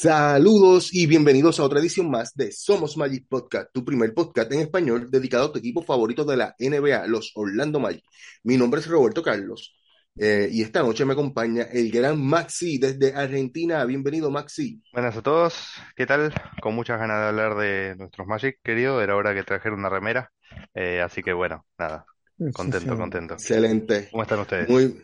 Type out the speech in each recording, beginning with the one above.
Saludos y bienvenidos a otra edición más de Somos Magic Podcast, tu primer podcast en español dedicado a tu equipo favorito de la NBA, los Orlando Magic. Mi nombre es Roberto Carlos eh, y esta noche me acompaña el gran Maxi desde Argentina. Bienvenido, Maxi. Buenas a todos, ¿qué tal? Con muchas ganas de hablar de nuestros Magic, querido. Era hora que trajeron una remera. Eh, así que bueno, nada, contento, contento. Excelente. ¿Cómo están ustedes? Muy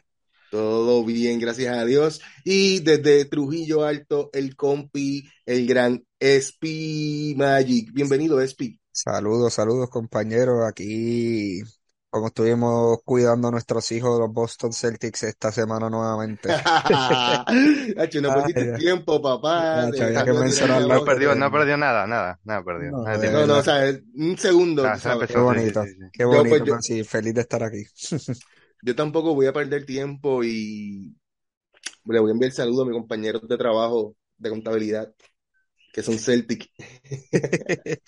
todo bien, gracias a Dios. Y desde Trujillo Alto, el compi, el gran Espi Magic. Bienvenido, Espi. Saludos, saludos compañeros. Aquí, como estuvimos cuidando a nuestros hijos de los Boston Celtics esta semana nuevamente. Hacho, no perdiste Ay, tiempo, papá. Hacho, había Dejando que de mencionarlo. tirar No perdió, no perdió nada, nada, nada perdió. No, Nada No, no, o sea, un segundo, Ah, sabes. Qué empezó, sí, sí, bonito, sí, qué Yo, bonito, pues, yo. Feliz de estar aquí. yo tampoco voy a perder tiempo y le voy a enviar saludos a mis compañeros de trabajo de contabilidad, que son Celtic.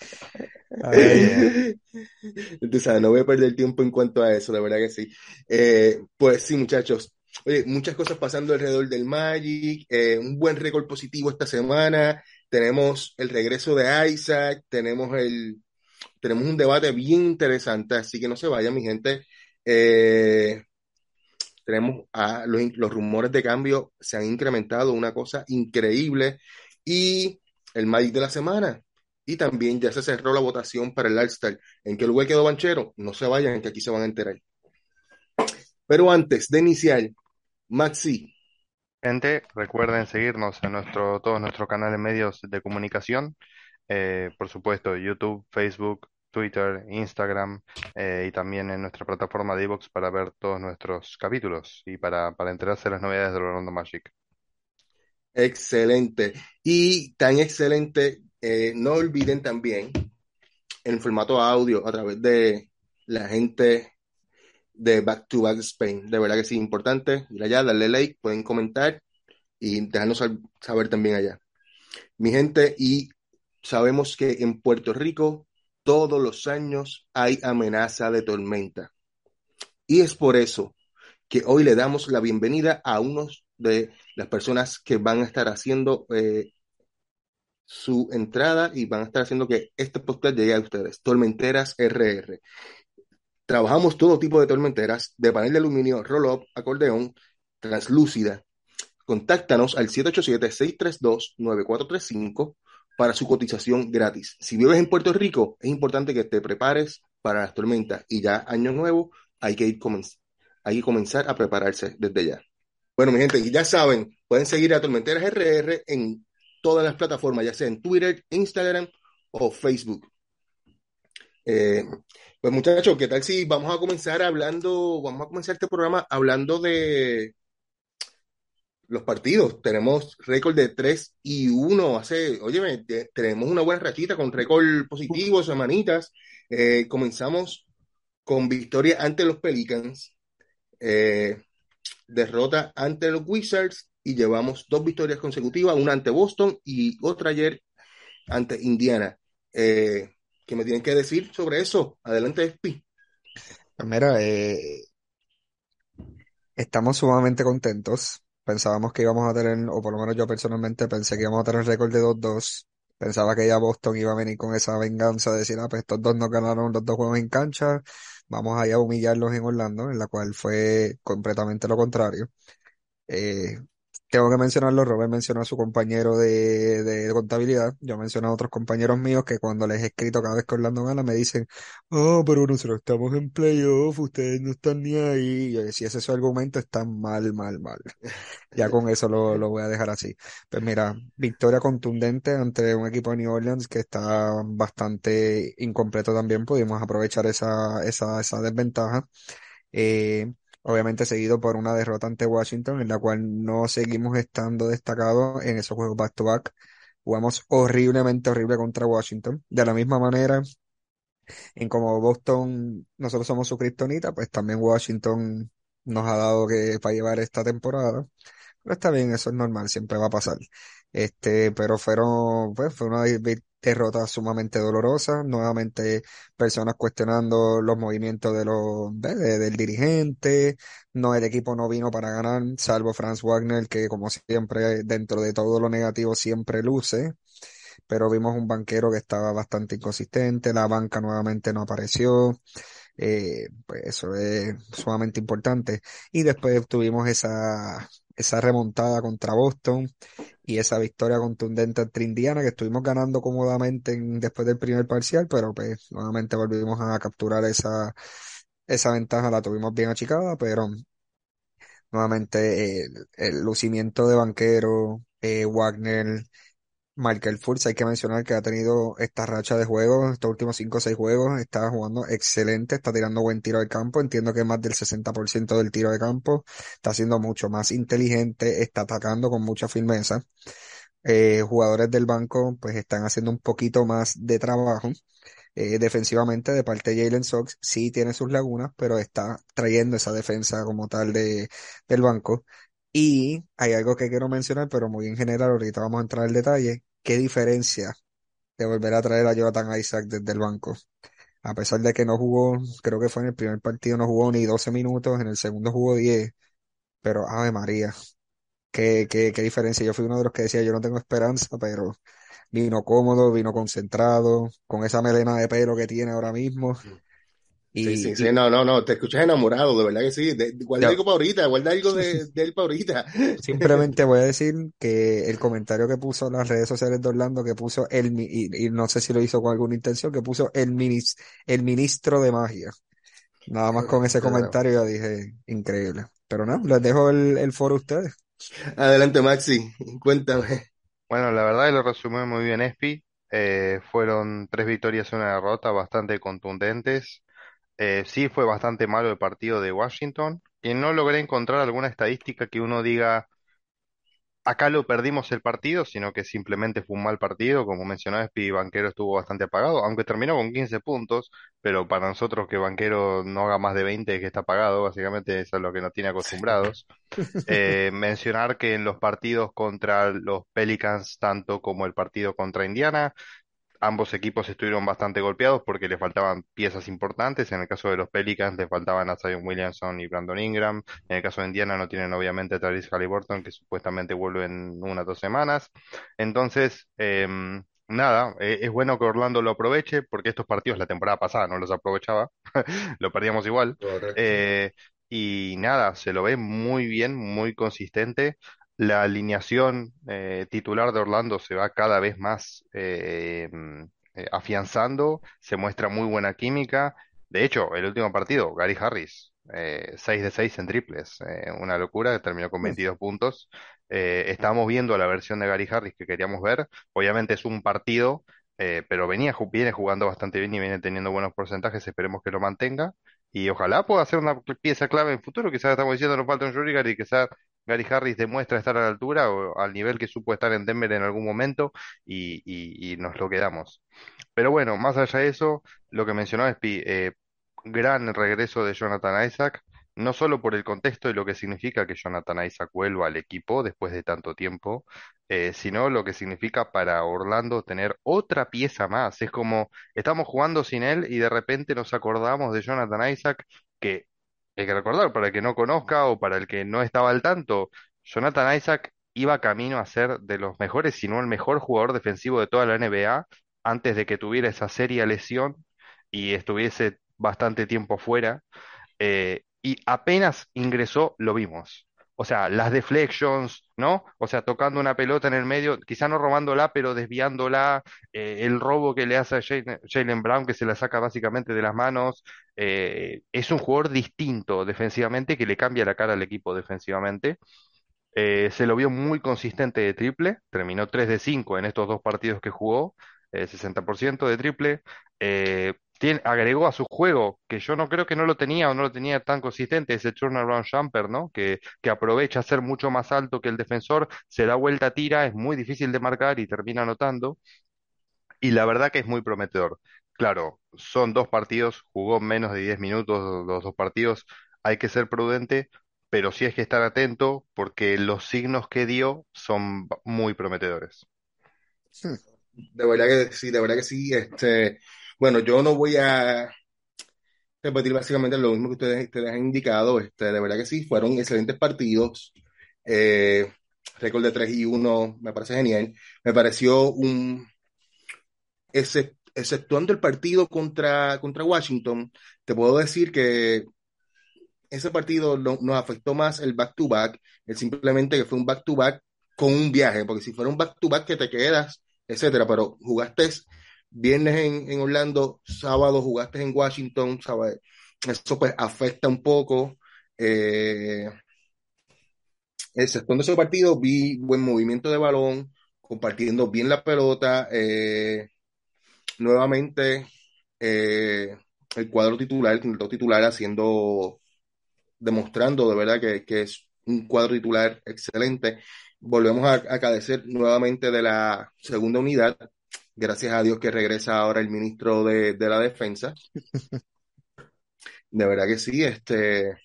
Ay, sabes, no voy a perder tiempo en cuanto a eso, la verdad que sí. Eh, pues sí, muchachos. Oye, muchas cosas pasando alrededor del Magic, eh, un buen récord positivo esta semana. Tenemos el regreso de Isaac, tenemos el, tenemos un debate bien interesante, así que no se vayan, mi gente. Eh, tenemos a los, los rumores de cambio se han incrementado, una cosa increíble. Y el Magic de la semana. Y también ya se cerró la votación para el All-Star. ¿En qué lugar quedó Banchero? No se vayan, que aquí se van a enterar. Pero antes de iniciar, Maxi, Gente, recuerden seguirnos en nuestro, todos nuestros canales medios de comunicación. Eh, por supuesto, YouTube, Facebook, Twitter, Instagram eh, y también en nuestra plataforma de iVoox para ver todos nuestros capítulos y para, para enterarse de las novedades de Orlando Magic. excelente. Y tan excelente, eh, no olviden también en formato audio a través de la gente de Back to Back Spain. De verdad que sí, importante. Ir allá, darle like, pueden comentar y dejarnos sab- saber también allá. Mi gente, y sabemos que en Puerto Rico todos los años hay amenaza de tormenta. Y es por eso que hoy le damos la bienvenida a unos de las personas que van a estar haciendo eh, su entrada y van a estar haciendo que este podcast llegue a ustedes. Tormenteras RR. Trabajamos todo tipo de tormenteras, de panel de aluminio, roll-up, acordeón, translúcida. Contáctanos al 787-632-9435 para su cotización gratis. Si vives en Puerto Rico, es importante que te prepares para las tormentas y ya año nuevo hay que ir hay comenzar a prepararse desde ya. Bueno, mi gente, ya saben, pueden seguir a Tormenteras RR en todas las plataformas, ya sea en Twitter, Instagram o Facebook. Eh, pues muchachos, ¿qué tal si vamos a comenzar hablando, vamos a comenzar este programa hablando de los partidos? Tenemos récord de 3 y 1. Hace, óyeme, te- tenemos una buena rachita con récord positivo, semanitas. Eh, comenzamos con victoria ante los Pelicans, eh, derrota ante los Wizards y llevamos dos victorias consecutivas, una ante Boston y otra ayer ante Indiana. Eh, ¿qué me tienen que decir sobre eso? Adelante, Espi. Pues mira, eh, estamos sumamente contentos. Pensábamos que íbamos a tener, o por lo menos yo personalmente pensé que íbamos a tener récord de 2-2. Pensaba que ya Boston iba a venir con esa venganza de decir, ah, pues estos dos nos ganaron los dos juegos en cancha, vamos allá a humillarlos en Orlando, en la cual fue completamente lo contrario. Eh, Tengo que mencionarlo, Robert mencionó a su compañero de, de contabilidad, yo menciono a otros compañeros míos que cuando les he escrito cada vez que Orlando gana me dicen, oh, pero nosotros estamos en playoff, ustedes no están ni ahí. Y si ese es su argumento, está mal, mal, mal. Ya con eso lo, lo voy a dejar así. Pues mira, victoria contundente ante un equipo de New Orleans que está bastante incompleto también, pudimos aprovechar esa, esa, esa desventaja. Eh, obviamente seguido por una derrota ante Washington, en la cual no seguimos estando destacados en esos juegos back-to-back. Jugamos horriblemente horrible contra Washington. De la misma manera, en como Boston, nosotros somos su kriptonita, pues también Washington nos ha dado que para llevar esta temporada. Pero está bien, eso es normal, siempre va a pasar. Este, pero fueron, pues, fue una vi- derrota sumamente dolorosa. Nuevamente, personas cuestionando los movimientos de los, de- de- del dirigente. No, el equipo no vino para ganar, salvo Franz Wagner, que como siempre, dentro de todo lo negativo, siempre luce. Pero vimos un banquero que estaba bastante inconsistente, la banca nuevamente no apareció. Eh, pues eso es sumamente importante. Y después tuvimos esa, esa remontada contra Boston y esa victoria contundente ante Indiana que estuvimos ganando cómodamente en- después del primer parcial, pero pues nuevamente volvimos a capturar esa, esa ventaja, la tuvimos bien achicada, pero nuevamente el, lucimiento de Banquero, eh, Wagner, Michael Fultz, hay que mencionar que ha tenido esta racha de juegos, estos últimos 5 o 6 juegos, está jugando excelente, está tirando buen tiro de campo, entiendo que más del 60% del tiro de campo, está siendo mucho más inteligente, está atacando con mucha firmeza. Eh, jugadores del banco pues están haciendo un poquito más de trabajo. Eh, defensivamente de parte de Jalen Sox sí tiene sus lagunas, pero está trayendo esa defensa como tal de, del banco. Y hay algo que quiero mencionar, pero muy en general, ahorita vamos a entrar al detalle. ¿Qué diferencia de volver a traer a Jonathan Isaac desde el banco? A pesar de que no jugó, creo que fue en el primer partido, no jugó ni 12 minutos, en el segundo jugó 10, pero Ave María, qué, qué, qué diferencia. Yo fui uno de los que decía, yo no tengo esperanza, pero vino cómodo, vino concentrado, con esa melena de pelo que tiene ahora mismo. Sí, Y, sí, y sí, no, no, no, te escuchas enamorado, de verdad que sí. De- guarda algo para ahorita, guarda algo de, de él para ahorita. simplemente voy a decir que el comentario que puso en las redes sociales de Orlando, que puso el, mi- y, y no sé si lo hizo con alguna intención, que puso el, minis, el ministro de magia. Nada más con ese comentario ya dije, increíble. Pero no, les dejo el, el foro a ustedes. Adelante, Maxi, cuéntame. Bueno, la verdad que lo resumió muy bien Espi. Eh, fueron tres victorias y una derrota bastante contundentes. Eh, sí fue bastante malo el partido de Washington y no logré encontrar alguna estadística que uno diga, acá lo perdimos el partido, sino que simplemente fue un mal partido. Como mencionó Espi, Banquero estuvo bastante apagado, aunque terminó con 15 puntos, pero para nosotros que Banquero no haga más de 20 es que está apagado, básicamente eso es lo que nos tiene acostumbrados. Eh, mencionar que en los partidos contra los Pelicans, tanto como el partido contra Indiana, ambos equipos estuvieron bastante golpeados porque le faltaban piezas importantes. En el caso de los Pelicans le faltaban a Zion Williamson y Brandon Ingram. En el caso de Indiana no tienen obviamente a Tyrese Haliburton, que supuestamente vuelve en unas dos semanas. Entonces, em, nada, eh, es bueno que Orlando lo aproveche porque estos partidos la temporada pasada no los aprovechaba. Lo perdíamos igual. Eh, y nada, se lo ve muy bien, muy consistente. La alineación eh, titular de Orlando se va cada vez más eh, mm, eh, afianzando, se muestra muy buena química. De hecho, el último partido, Gary Harris, eh, 6 de 6 en triples, eh, una locura, terminó con 22 puntos. Eh, estamos viendo la versión de Gary Harris que queríamos ver. Obviamente es un partido, eh, pero venía, viene jugando bastante bien y viene teniendo buenos porcentajes, esperemos que lo mantenga. Y ojalá pueda ser una pieza clave en el futuro. Quizás estamos diciendo nos falta un Rudy y quizás Gary Harris demuestra estar a la altura o al nivel que supo estar en Denver en algún momento y, y- nos lo quedamos. Pero bueno, más allá de eso, lo que mencionó Espi, eh, gran regreso de Jonathan Isaac, no solo por el contexto y lo que significa que Jonathan Isaac vuelva al equipo después de tanto tiempo, eh, sino lo que significa para Orlando tener otra pieza más. Es como estamos jugando sin él y de repente nos acordamos de Jonathan Isaac, que hay que recordar para el que no conozca o para el que no estaba al tanto, Jonathan Isaac iba camino a ser de los mejores, si no el mejor jugador defensivo de toda la NBA antes de que tuviera esa seria lesión y estuviese bastante tiempo fuera. eh, y apenas ingresó, lo vimos. O sea, las deflections, ¿no? O sea, tocando una pelota en el medio, quizá no robándola, pero desviándola, eh, el robo que le hace a Jalen Brown, que se la saca básicamente de las manos, eh, es un jugador distinto defensivamente que le cambia la cara al equipo defensivamente. Eh, se lo vio muy consistente de triple, terminó 3 de 5 en estos dos partidos que jugó, eh, 60% de triple. Tiene- agregó a su juego, que yo no creo que no lo tenía o no lo tenía tan consistente, ese turnaround jumper, ¿no? Que, que aprovecha a ser mucho más alto que el defensor, se da vuelta, tira, es muy difícil de marcar y termina anotando. Y la verdad que es muy prometedor. Claro, son dos partidos, jugó menos de 10 minutos los dos partidos, hay que ser prudente, pero sí hay que estar atento porque los signos que dio son muy prometedores. Hmm. De verdad que sí, de verdad que sí. Este, bueno, yo no voy a repetir básicamente lo mismo que ustedes, ustedes han indicado. Este, de verdad que sí, fueron excelentes partidos. Eh, récord de 3 y 1 me parece genial. Me pareció un, excep- exceptuando el partido contra, contra Washington, te puedo decir que ese partido no- nos afectó más el back-to-back, el simplemente que fue un back-to-back con un viaje, porque si fuera un back-to-back que te quedas, etcétera, pero jugaste viernes en, en Orlando, sábado jugaste en Washington, ¿sabes? Eso pues afecta un poco. Eh, exceptuando ese partido, vi buen movimiento de balón, compartiendo bien la pelota. eh, nuevamente, eh, el cuadro titular, el titular haciendo demostrando de verdad que, que es un cuadro titular excelente. Volvemos a, a agradecer nuevamente de la segunda unidad. Gracias a Dios que regresa ahora el ministro de, de la Defensa. De verdad que sí, este,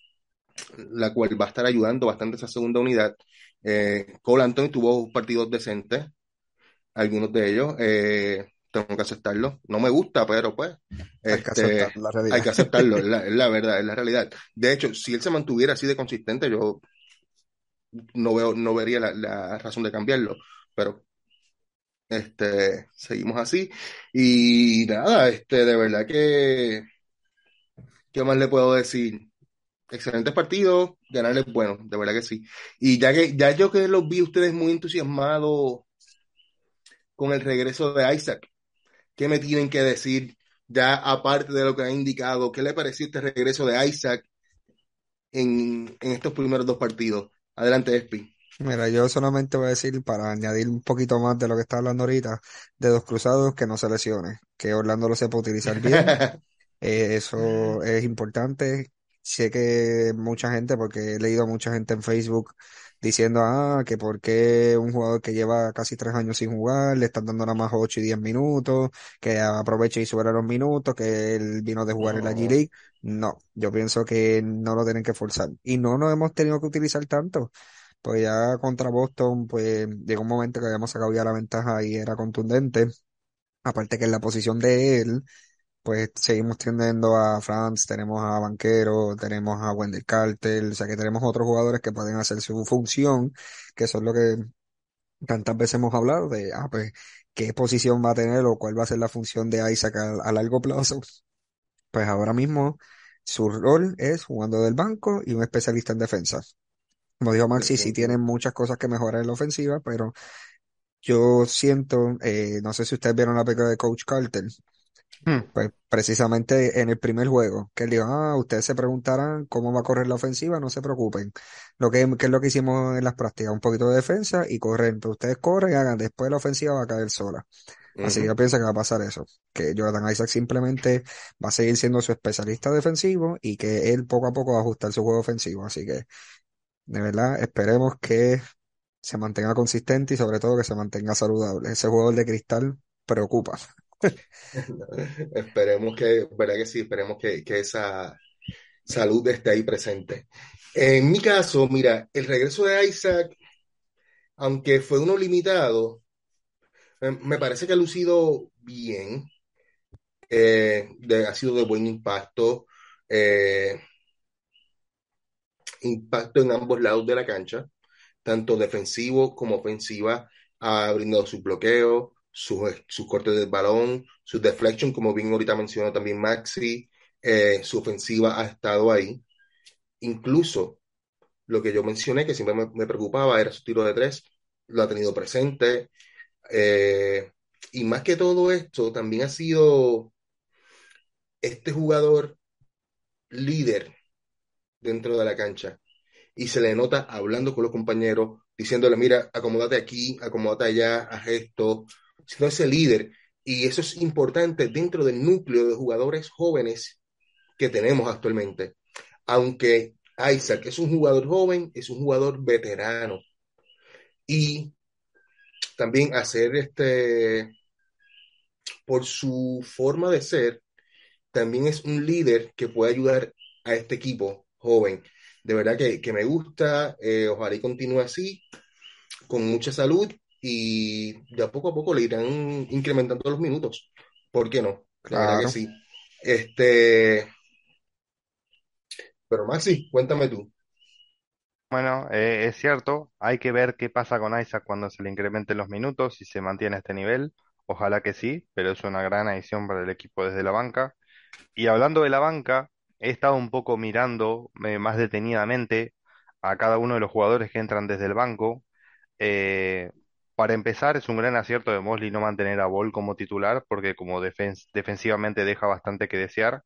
la cual va a estar ayudando bastante esa segunda unidad. Eh, Cole Anthony tuvo partidos decentes, algunos de ellos. eh, tengo que aceptarlo. No me gusta, pero pues, Hay que este, aceptar la realidad. hay que aceptarlo, es la, es la verdad, es la realidad. De hecho, si él se mantuviera así de consistente, yo no veo, no vería la, la razón de cambiarlo, pero este, seguimos así. Y nada, este, de verdad que, ¿qué más le puedo decir? Excelentes partidos, ganarles bueno, de verdad que sí. Y ya que, ya yo que los vi ustedes muy entusiasmados con el regreso de Isaac, ¿qué me tienen que decir? Ya aparte de lo que ha indicado, ¿qué le pareció este regreso de Isaac en, en estos primeros dos partidos? Adelante, Espi. Mira, yo solamente voy a decir, para añadir un poquito más de lo que está hablando ahorita, de dos cruzados que no se lesione, que Orlando lo sepa utilizar bien, eh, eso es importante. Sé que mucha gente, porque he leído a mucha gente en Facebook diciendo, ah, que por qué un jugador que lleva casi tres años sin jugar, le están dando nada más ocho y diez minutos, que aproveche y suba los minutos, que él vino de jugar en la. G-League. No, yo pienso que no lo tienen que forzar. Y no nos hemos tenido que utilizar tanto. Pues ya contra Boston, pues llegó un momento que habíamos sacado ya la ventaja y era contundente. Aparte que en la posición de él, pues seguimos teniendo a Franz, tenemos a Banquero, tenemos a Wendell Carter, o sea que tenemos otros jugadores que pueden hacer su función, que son lo que tantas veces hemos hablado de, ah, pues, qué posición va a tener o cuál va a ser la función de Isaac a, a largo plazo. Pues ahora mismo su rol es jugando del banco y un especialista en defensa. Como dijo Maxi, sí tiene muchas cosas que mejorar en la ofensiva, pero yo siento, eh, no sé si ustedes vieron la película de Coach Carter, Hmm. pues precisamente en el primer juego, que él dijo, ah, ustedes se preguntarán cómo va a correr la ofensiva, no se preocupen. Lo que, que es lo que hicimos en las prácticas, un poquito de defensa y correr. Pero ustedes corren y hagan, después la ofensiva va a caer sola. Así que yo pienso que va a pasar eso, que Jonathan Isaac simplemente va a seguir siendo su especialista defensivo y que él poco a poco va a ajustar su juego ofensivo. Así que, de verdad, esperemos que se mantenga consistente y sobre todo que se mantenga saludable. Ese jugador de cristal preocupa. Esperemos que, verdad que sí, esperemos que, que esa salud esté ahí presente. En mi caso, mira, el regreso de Isaac, aunque fue uno limitado, me parece que ha lucido bien, eh, de- ha sido de buen impacto, eh, impacto en ambos lados de la cancha, tanto defensivo como ofensiva, ha brindado sus bloqueos, sus, sus cortes del balón, sus deflection, como bien ahorita mencionó también Maxi, eh, su ofensiva ha estado ahí. Incluso lo que yo mencioné, que siempre me, preocupaba, era su tiro de tres, lo ha tenido presente. Eh, y más que todo esto, también ha sido este jugador líder dentro de la cancha. Y se le nota hablando con los compañeros, diciéndole, mira, acomódate aquí, acomódate allá, haz esto, siendo ese líder. Y eso es importante dentro del núcleo de jugadores jóvenes que tenemos actualmente. Aunque Isaac es un jugador joven, es un jugador veterano. Y también hacer este, por su forma de ser, también es un líder que puede ayudar a este equipo joven. De verdad que, que me gusta, eh, ojalá y continúe así, con mucha salud y de a poco a poco le irán incrementando los minutos. ¿Por qué no? La verdad que Claro. sí. Este, pero Maxi, cuéntame tú. Bueno, eh, es cierto, hay que ver qué pasa con Isaac cuando se le incrementen los minutos, si se mantiene a este nivel. Ojalá que sí, pero es una gran adición para el equipo desde la banca. Y hablando de la banca, he estado un poco mirando eh, más detenidamente a cada uno de los jugadores que entran desde el banco. Eh, para empezar, es un gran acierto de Mosley no mantener a Ball como titular, porque como defens- defensivamente deja bastante que desear.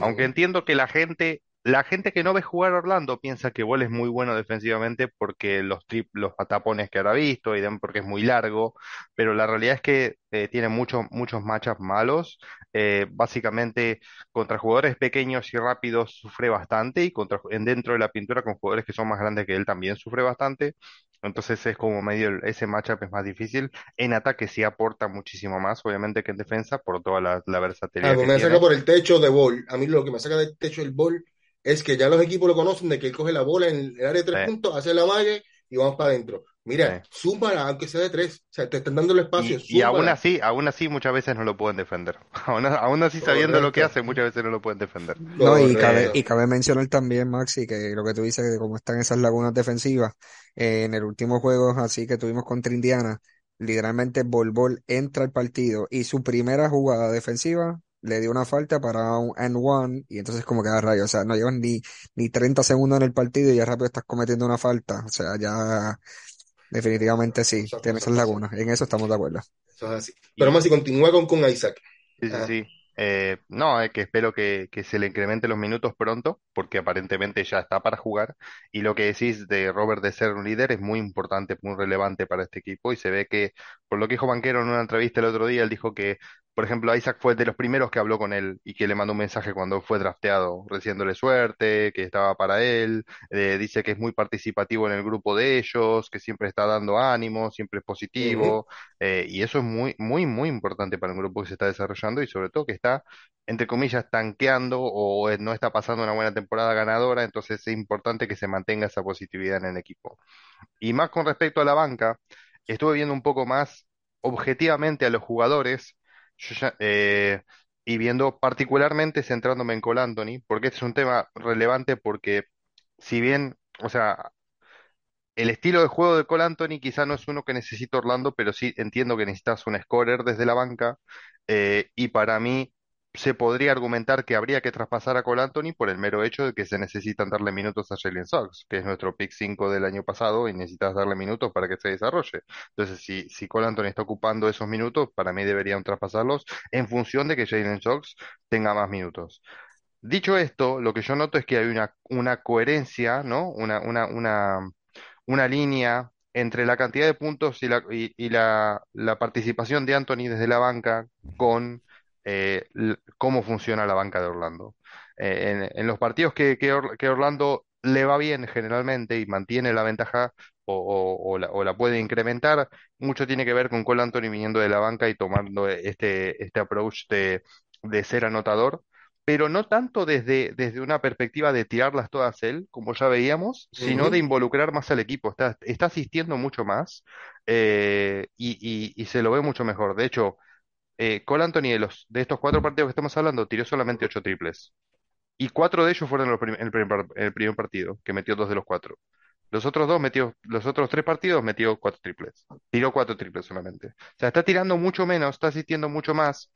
Aunque entiendo que la gente, la gente que no ve jugar a Orlando piensa que Ball es muy bueno defensivamente porque los trip, los patapones que habrá visto y dem- porque es muy largo, pero la realidad es que eh, tiene muchos, muchos matchups malos. Eh, básicamente contra jugadores pequeños y rápidos sufre bastante y contra, en dentro de la pintura con jugadores que son más grandes que él también sufre bastante. Entonces es como medio, ese matchup es más difícil. En ataque sí aporta muchísimo más, obviamente, que en defensa por toda la, la versatilidad que me saca por el techo de bol. A mí lo que me saca del techo del bol es que ya los equipos lo conocen de que él coge la bola en el área de tres Sí, puntos, hace la malla y vamos para adentro. Mira, sí. súmala, aunque sea de tres. O sea, te están dando el espacio, Y, y aún así, aún así muchas veces no lo pueden defender. Aún, aún así sabiendo lo que hace, muchas veces no lo pueden defender. No, y cabe, y cabe mencionar también, Maxi, que lo que tú dices de cómo están esas lagunas defensivas, eh, en el último juego así que tuvimos contra Indiana, literalmente Bol Bol entra al partido y su primera jugada defensiva le dio una falta para un and one y entonces como que a rayo, o sea, no llevan ni, ni 30 segundos en el partido y ya rápido estás cometiendo una falta, o sea, ya definitivamente sí, tiene esas lagunas, en eso estamos de acuerdo. Eso es así. Pero más si continúa con, con Isaac. sí, sí. Eh, no, es que espero que, que se le incremente los minutos pronto, porque aparentemente ya está para jugar. Y lo que decís de Robert de ser un líder es muy importante, muy relevante para este equipo. Y se ve que, por lo que dijo Banquero en una entrevista el otro día, él dijo que, por ejemplo, Isaac fue de los primeros que habló con él y que le mandó un mensaje cuando fue drafteado, deseándole suerte, que estaba para él. Eh, dice que es muy participativo en el grupo de ellos, que siempre está dando ánimo, siempre es positivo. Eh, y eso es muy, muy, muy importante para un grupo que se está desarrollando y sobre todo que entre comillas, tanqueando o no está pasando una buena temporada ganadora, entonces es importante que se mantenga esa positividad en el equipo. Y más con respecto a la banca, estuve viendo un poco más objetivamente a los jugadores eh, y viendo particularmente centrándome en Cole Anthony, porque este es un tema relevante porque si bien, o sea, el estilo de juego de Cole Anthony quizá no es uno que necesita Orlando, pero sí entiendo que necesitas un scorer desde la banca. eh, y para mí se podría argumentar que habría que traspasar a Cole Anthony por el mero hecho de que se necesitan darle minutos a Jalen Suggs, que es nuestro pick 5 del año pasado, y necesitas darle minutos para que se desarrolle. Entonces, si, si Anthony está ocupando esos minutos, para mí deberían traspasarlos en función de que Jalen Suggs tenga más minutos. Dicho esto, lo que yo noto es que hay una, una coherencia, ¿no? Una, una, una una línea entre la cantidad de puntos y la, y, y la, participación de Anthony desde la banca con eh, cómo funciona la banca de Orlando. Eh, en, los partidos que, que, Or- que Orlando le va bien generalmente y mantiene la ventaja o, la, puede incrementar, mucho tiene que ver con Cole Anthony viniendo de la banca y tomando este, este approach de ser anotador pero no tanto desde, desde una perspectiva de tirarlas todas él, como ya veíamos, sino de involucrar más al equipo. Está, está asistiendo mucho más eh, y, y- y se lo ve mucho mejor. De hecho, eh, Cole Anthony de, los, de estos cuatro partidos que estamos hablando tiró solamente ocho triples. Y cuatro de ellos fueron los prim- el primer, el primer partido, que metió dos de los cuatro. Los otros dos metió, los otros tres partidos metió cuatro triples. Tiró cuatro triples solamente. O sea, está tirando mucho menos, está asistiendo mucho más,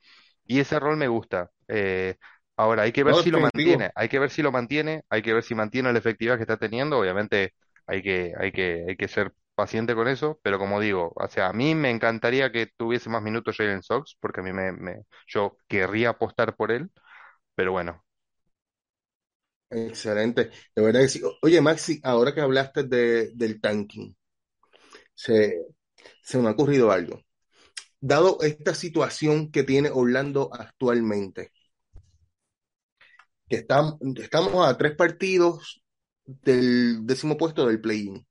y ese rol me gusta. Eh, ahora, hay que ver No, si lo mantiene, hay que ver si lo mantiene, hay que ver si mantiene la efectividad que está teniendo. Obviamente, hay que, hay que, hay que ser paciente con eso, pero como digo, o sea, a mí me encantaría que tuviese más minutos Jalen Sox, porque a mí me, me, yo querría apostar por él, pero bueno, Excelente. De verdad que sí. Oye, Maxi, ahora que hablaste de, del tanking, se, se me ha ocurrido algo. Dado esta situación que tiene Orlando actualmente, que estamos, estamos a tres partidos del décimo puesto del play-in.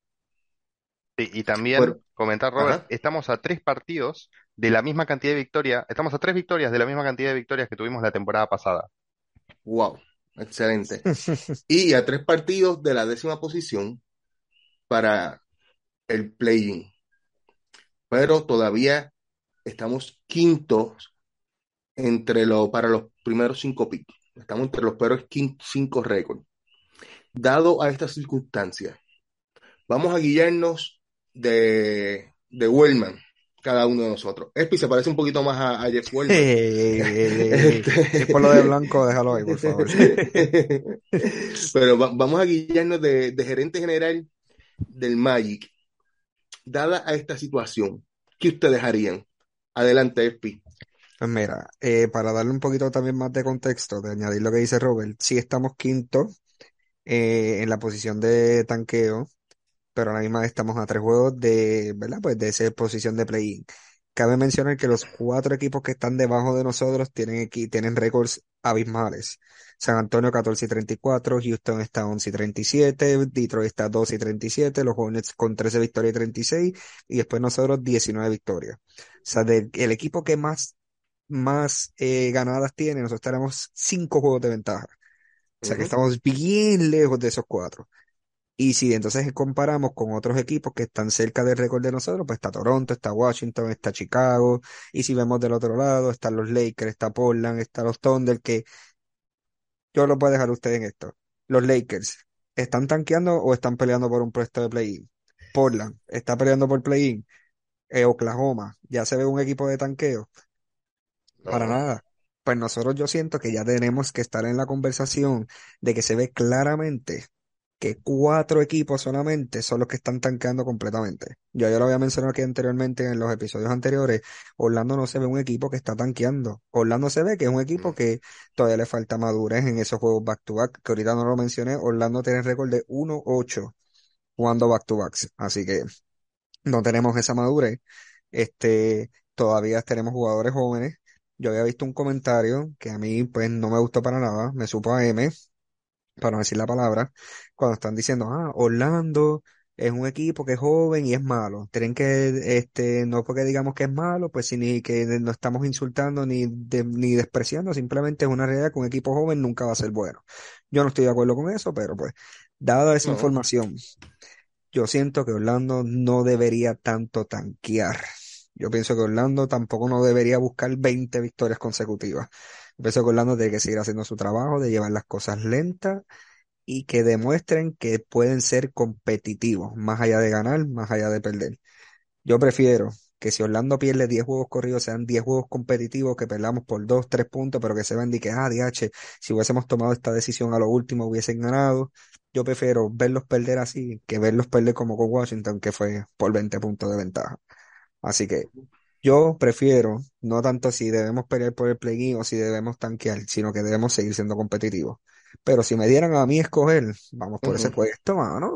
Sí, y también Bueno, comentar, Robert, ajá, estamos a tres partidos de la misma cantidad de victorias, estamos a tres victorias de la misma cantidad de victorias que tuvimos la temporada pasada. wow, excelente. Y a tres partidos de la décima posición para el play-in. Pero todavía estamos quintos entre los, para los primeros cinco picks. Estamos entre los quin- cinco récords. Dado a estas circunstancias, vamos a guiarnos de, de Wellman, cada uno de nosotros. Espi se parece un poquito más a, a Jeff Wellman. Ey, ey, ey, ey, ey. Si es por lo de blanco, déjalo ahí, por favor. pero va- vamos a guiarnos de, de gerente general del Magic. Dada a esta situación, ¿qué ustedes harían? Adelante, Espi. Pues mira, eh, para darle un poquito también más de contexto, de añadir lo que dice Robert, sí estamos quinto eh, en la posición de tanqueo, pero a la misma vez estamos a tres juegos de, ¿verdad? Pues de esa posición de play-in. Cabe mencionar que los cuatro equipos que están debajo de nosotros tienen, tienen récords abismales. San Antonio 14 y 34, Houston está 11 y 37, Detroit está 12 y 37, los Hornets con 13 victorias y 36, y después nosotros 19 victorias. O sea, el equipo que más, más eh, ganadas tiene, nosotros tenemos cinco juegos de ventaja. O sea que estamos bien lejos de esos cuatro. Y si entonces comparamos con otros equipos que están cerca del récord de nosotros, pues está Toronto, está Washington, está Chicago, y si vemos del otro lado, están los Lakers, está Portland, está los Thunder, que yo lo puedo dejar a ustedes en esto. Los Lakers, ¿están tanqueando o están peleando por un puesto de play-in? Portland, ¿está peleando por play-in? Eh, Oklahoma, ¿ya se ve un equipo de tanqueo? Para nada. Pues nosotros yo siento que ya tenemos que estar en la conversación de que se ve claramente que cuatro equipos solamente son los que están tanqueando completamente. Yo ya lo había mencionado aquí anteriormente en los episodios anteriores. Orlando no se ve un equipo que está tanqueando. Orlando se ve que es un equipo que todavía le falta madurez en esos juegos back to back, que ahorita no lo mencioné. Orlando tiene récord de 1-8 jugando back to backs. Así que no tenemos esa madurez. Este, todavía tenemos jugadores jóvenes. Yo había visto un comentario que a mí pues no me gustó para nada, me supo a M, para no decir la palabra, cuando están diciendo, ah, Orlando es un equipo que es joven y es malo. Tienen que, este, no porque digamos que es malo, pues sí, ni que no estamos insultando ni, de- ni despreciando, simplemente es una realidad que un equipo joven nunca va a ser bueno. Yo no estoy de acuerdo con eso, pero pues, dada esa No. información, yo siento que Orlando no debería tanto tanquear. Yo pienso que Orlando tampoco no debería buscar 20 victorias consecutivas. Yo pienso que Orlando tiene que seguir haciendo su trabajo, de llevar las cosas lentas y que demuestren que pueden ser competitivos, más allá de ganar, más allá de perder. Yo prefiero que si Orlando pierde 10 juegos corridos, sean 10 juegos competitivos, que perdamos por 2, 3 puntos, pero que se vean de que, ah, DH, si hubiésemos tomado esta decisión a lo último, hubiesen ganado. Yo prefiero verlos perder así que verlos perder como con Washington, que fue por 20 puntos de ventaja. Así que yo prefiero, no tanto si debemos pelear por el play-in o si debemos tanquear, sino que debemos seguir siendo competitivos. Pero si me dieran a mí escoger, vamos por ese puesto, mano.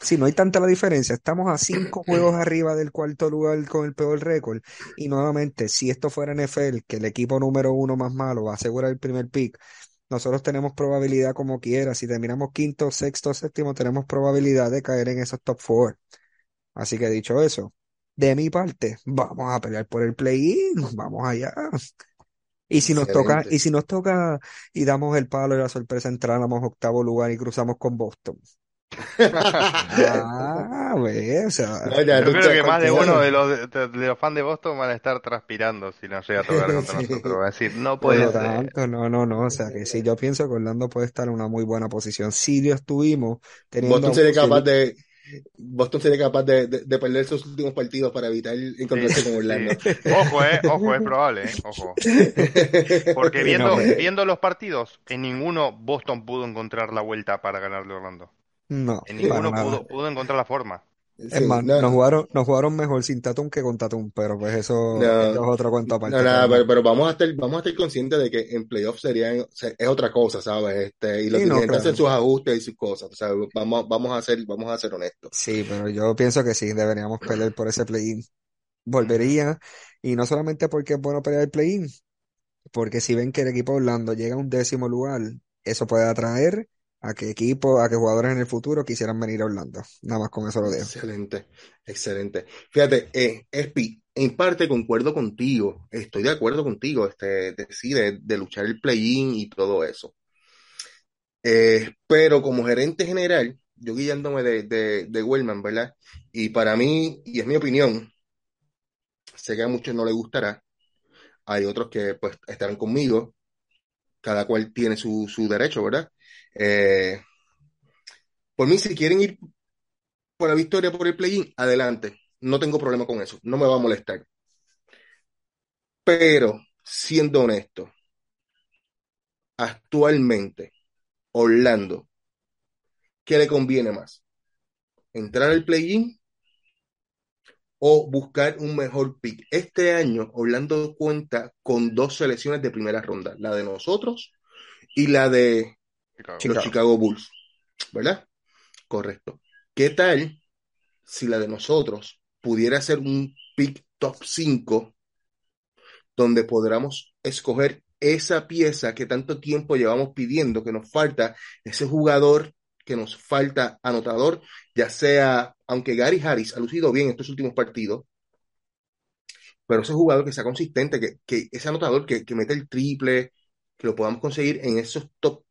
Si no hay tanta la diferencia, estamos a cinco juegos arriba del cuarto lugar con el peor récord. Y nuevamente, si esto fuera NFL, que el equipo número uno más malo va a asegurar el primer pick, nosotros tenemos probabilidad como quiera. Si terminamos quinto, sexto, séptimo, tenemos probabilidad de caer en esos top four. Así que dicho eso, de mi parte, vamos a pelear por el play-in, vamos allá. Y si nos toca, y si nos toca y damos el palo y la sorpresa, entramos octavo lugar y cruzamos con Boston. Ah, ve, o sea, No, ya Yo creo que más de uno de los, de, de los fans de Boston van a estar transpirando si nos llega a tocar contra Sí. nosotros. Va a decir, no por puede lo ser. tanto, no, no, no, o sea que sí, yo pienso que Orlando puede estar en una muy buena posición. Si lo estuvimos teniendo Boston sería capaz de Boston sería capaz de, de, de perder sus últimos partidos para evitar encontrarse Sí, con Orlando. sí. Ojo, eh, ojo, es probable, eh, ojo. Porque viendo, hombre. viendo los partidos, en ninguno Boston pudo encontrar la vuelta para ganarle a Orlando. No, En ninguno pudo, pudo encontrar la forma. Es Sí, más, no, nos jugaron, nos jugaron mejor sin Tatum que con Tatum, pero pues eso, es no, otro cuento aparte. no, nada, Pero pero, vamos a estar, vamos a estar conscientes de que en playoffs serían, se- es otra cosa, ¿sabes? Este, y los sí, no, hacen sus ajustes y sus cosas, o sea, vamos, vamos a ser, vamos a ser honestos. Sí, pero yo pienso que sí, deberíamos pelear por ese play-in. Volvería, y no solamente porque es bueno pelear el play-in, porque si ven que el equipo Orlando llega a un décimo lugar, eso puede atraer a que equipos, a que jugadores en el futuro quisieran venir a Orlando. Nada más con eso lo dejo. Excelente, excelente. Fíjate, eh, Espi, en parte concuerdo contigo, estoy de acuerdo contigo, este, de, sí, de, de luchar el play-in y todo eso. Eh, pero como gerente general, yo guiándome de, de, de Wellman, ¿verdad? Y para mí, y es mi opinión, sé que a muchos no les gustará, hay otros que pues estarán conmigo, cada cual tiene su, su derecho, ¿verdad? Eh, por mí, si quieren ir por la victoria por el play-in, adelante. No tengo problema con eso. No me va a molestar. Pero, siendo honesto, actualmente, Orlando, ¿qué le conviene más? ¿Entrar al play-in o buscar un mejor pick? Este año, Orlando cuenta con dos selecciones de primera ronda, la de nosotros y la de Chicago. los Chicago. Bulls, ¿verdad? Correcto. ¿Qué tal si la de nosotros pudiera ser un pick top 5 donde podamos escoger esa pieza que tanto tiempo llevamos pidiendo, que nos falta, ese jugador que nos falta anotador, ya sea, aunque Gary Harris ha lucido bien estos últimos partidos, pero ese jugador que sea consistente, que, que ese anotador que, que mete el triple, que lo podamos conseguir en esos top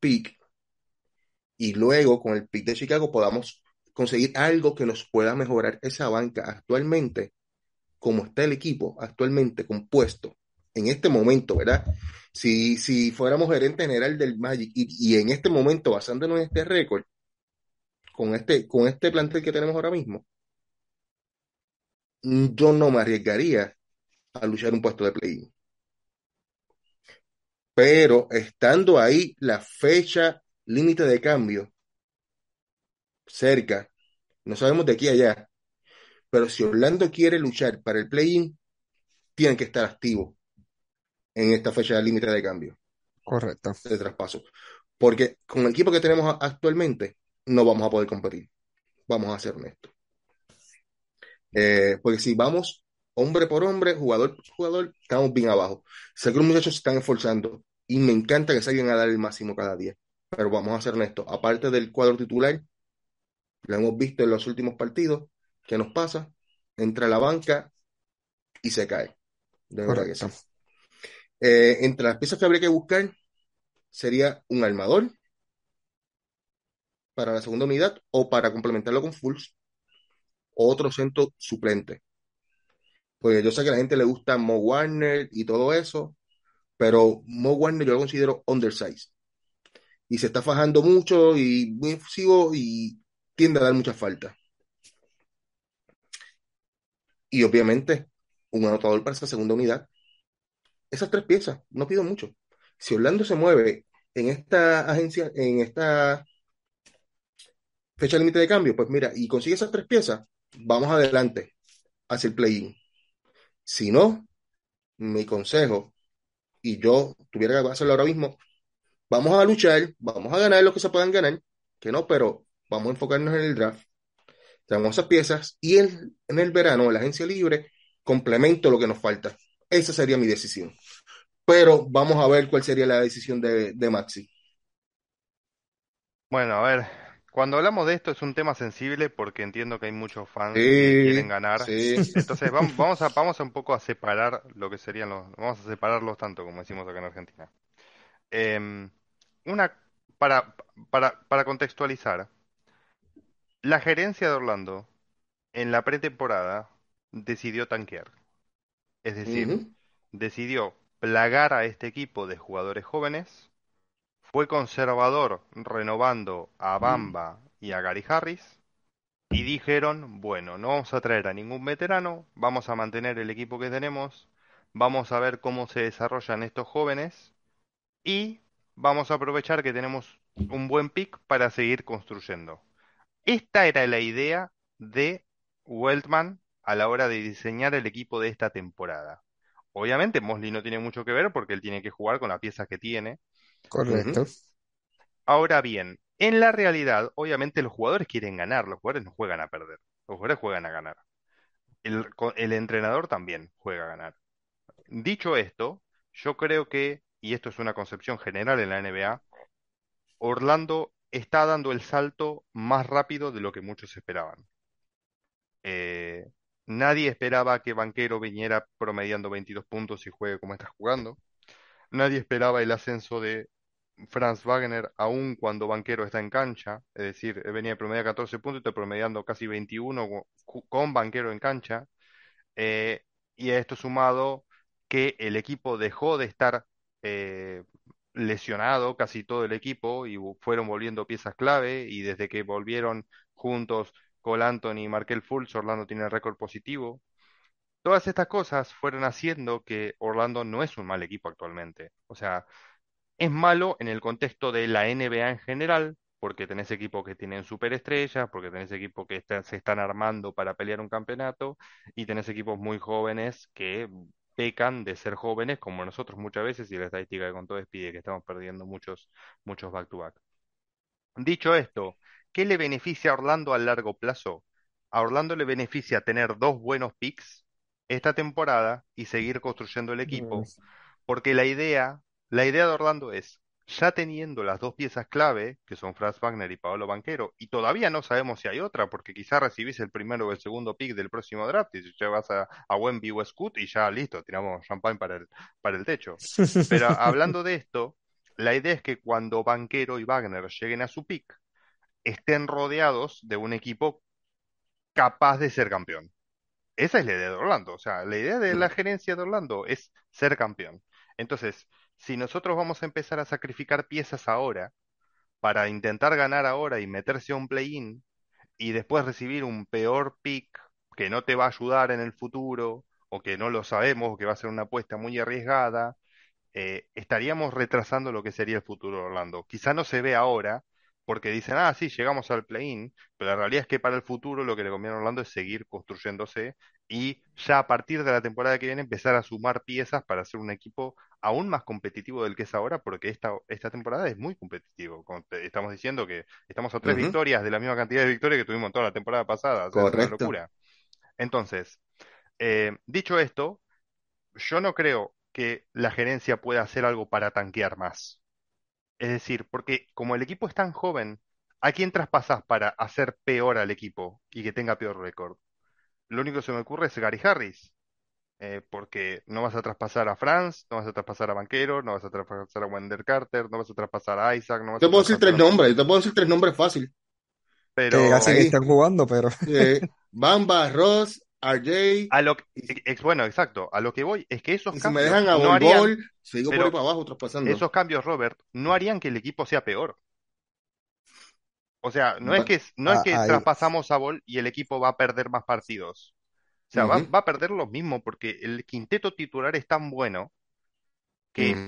pick y luego con el pick de Chicago podamos conseguir algo que nos pueda mejorar esa banca actualmente, como está el equipo actualmente compuesto en este momento, ¿verdad? Si, si fuéramos gerente general del Magic y, en este momento, basándonos en este récord, con este, con este plantel que tenemos ahora mismo, yo no me arriesgaría a luchar un puesto de play-in. Pero estando ahí la fecha límite de cambio cerca, no sabemos de aquí a allá, pero si Orlando quiere luchar para el play-in, tienen que estar activos en esta fecha límite de cambio, Correcto. de traspaso. Porque con el equipo que tenemos actualmente, no vamos a poder competir. Vamos a ser honestos. Eh, porque si vamos hombre por hombre, jugador por jugador, estamos bien abajo. Los muchachos se están esforzando y me encanta que salgan a dar el máximo cada día. Pero vamos a ser honestos, aparte del cuadro titular, lo hemos visto en los últimos partidos, ¿qué nos pasa? Entra a la banca y se cae. De verdad que sí. Eh, entre las piezas que habría que buscar sería un armador para la segunda unidad o para complementarlo con Fulls, otro centro suplente. Porque yo sé que a la gente le gusta Mo Warner y todo eso, pero Mo Warner yo lo considero undersized. Y se está fajando mucho y muy efusivo y tiende a dar muchas faltas. Y obviamente, un anotador para esa segunda unidad. Esas tres piezas, no pido mucho. Si Orlando se mueve en esta agencia, en esta fecha límite de cambio, pues mira, y consigue esas tres piezas, vamos adelante hacia el play-in. Si no, mi consejo, y yo tuviera que hacerlo ahora mismo, vamos a luchar, vamos a ganar lo que se puedan ganar, que no, pero vamos a enfocarnos en el draft, tenemos esas piezas, y en, en el verano, en la agencia libre, complemento lo que nos falta. Esa sería mi decisión. Pero vamos a ver cuál sería la decisión de, de Maxi. Bueno, a ver, cuando hablamos de esto es un tema sensible porque entiendo que hay muchos fans que quieren ganar. sí. Entonces vamos, vamos a, vamos a un poco a separar lo que serían los, vamos a separarlos tanto como decimos acá en Argentina. Em, una, para, para, para contextualizar, la gerencia de Orlando en la pretemporada decidió tanquear. Es decir, decidió plagar a este equipo de jugadores jóvenes, fue conservador renovando a Bamba y a Gary Harris, y dijeron, bueno, no vamos a traer a ningún veterano, vamos a mantener el equipo que tenemos, vamos a ver cómo se desarrollan estos jóvenes, y vamos a aprovechar que tenemos un buen pick para seguir construyendo. esta era la idea de Weltman a la hora de diseñar el equipo de esta temporada. Obviamente Mosley no tiene mucho que ver porque él tiene que jugar con las piezas que tiene. Correcto. Ahora bien, en la realidad, obviamente los jugadores quieren ganar, los jugadores no juegan a perder, los jugadores juegan a ganar. El, entrenador también juega a ganar. Dicho esto, yo creo que, y esto es una concepción general en la NBA, Orlando está dando el salto más rápido de lo que muchos esperaban. Eh, nadie esperaba que Banquero viniera promediando 22 puntos y juegue como está jugando. Nadie esperaba el ascenso de Franz Wagner, aun cuando Banquero está en cancha. Es decir, venía de promediar 14 puntos y está promediando casi 21 con, Banquero en cancha. Eh, y a esto sumado que el equipo dejó de estar eh, lesionado, casi todo el equipo, y fueron volviendo piezas clave, y desde que volvieron juntos Cole Anthony y Markel Fultz, Orlando tiene récord positivo. Todas estas cosas fueron haciendo que Orlando no es un mal equipo actualmente. O sea, es malo en el contexto de la NBA en general, porque tenés equipos que tienen superestrellas, porque tenés equipos que está- se están armando para pelear un campeonato, y tenés equipos muy jóvenes que pecan de ser jóvenes, como nosotros muchas veces, y la estadística que contó despide que estamos perdiendo muchos, muchos back-to-back. Dicho esto, ¿qué le beneficia a Orlando a largo plazo? A Orlando le beneficia tener dos buenos picks esta temporada y seguir construyendo el equipo. Porque la idea, la idea de Orlando es, ya teniendo las dos piezas clave, que son Franz Wagner y Paolo Banquero, y todavía no sabemos si hay otra, porque quizás recibís el primero o el segundo pick del próximo draft y ya vas a, a Wemby o Scoot y ya listo, tiramos champán para el, para el techo. Pero hablando de esto, la idea es que cuando Banquero y Wagner lleguen a su pick, estén rodeados de un equipo capaz de ser campeón. Esa es la idea de Orlando. O sea, la idea de la gerencia de Orlando es ser campeón. Entonces, si nosotros vamos a empezar a sacrificar piezas ahora para intentar ganar ahora y meterse a un play-in y después recibir un peor pick que no te va a ayudar en el futuro o que no lo sabemos o que va a ser una apuesta muy arriesgada, eh, estaríamos retrasando lo que sería el futuro de Orlando. Quizá no se ve ahora porque dicen, ah, sí, llegamos al play-in, pero la realidad es que para el futuro lo que le conviene a Orlando es seguir construyéndose y ya a partir de la temporada que viene empezar a sumar piezas para hacer un equipo aún más competitivo del que es ahora, porque esta, esta temporada es muy competitivo. Estamos diciendo que estamos a tres victorias de la misma cantidad de victorias que tuvimos toda la temporada pasada. O sea, es una Correcto. locura. Entonces, eh, dicho esto, yo no creo que la gerencia pueda hacer algo para tanquear más. Es decir, porque como el equipo es tan joven, ¿a quién traspasás para hacer peor al equipo y que tenga peor récord? Lo único que se me ocurre es Gary Harris, eh, porque no vas a traspasar a Franz, no vas a traspasar a Banquero, no vas a traspasar a Wendell Carter, no vas a traspasar a Isaac, no vas Te a puedo decir tres nombres, te puedo decir tres nombres fácil. Que Pero casi ni Ahí. están jugando, pero Eh, Bamba, Ross, RJ. a lo que, bueno, exacto, a lo que voy es que esos y si me cambios dejan a no harían, Bol, sigo por ahí para abajo traspasando. esos cambios, Robert, no harían que el equipo sea peor. O sea, no es que, no es ah, que traspasamos a Ball y el equipo va a perder más partidos. Sea, va, a perder lo mismo porque el quinteto titular es tan bueno que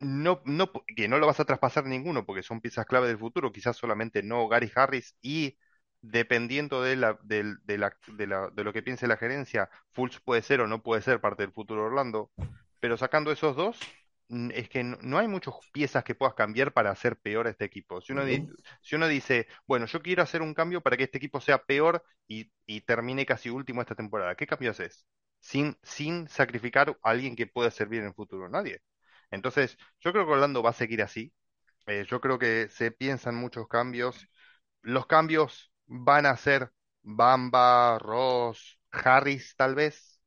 no, no, que no lo vas a traspasar ninguno porque son piezas clave del futuro, quizás solamente no Gary Harris y dependiendo de la, de la, de la- de lo que piense la gerencia, Fultz puede ser o no puede ser parte del futuro Orlando, pero sacando esos dos, es que no, no hay muchas piezas que puedas cambiar para hacer peor a este equipo. Si uno, si uno dice, bueno, yo quiero hacer un cambio para que este equipo sea peor y, y termine casi último esta temporada, ¿qué cambio haces? Sin, sin sacrificar a alguien que pueda servir en el futuro, nadie. Entonces, yo creo que Orlando va a seguir así. Eh, yo creo que se piensan muchos cambios. Los cambios van a ser Bamba, Ross, Harris tal vez,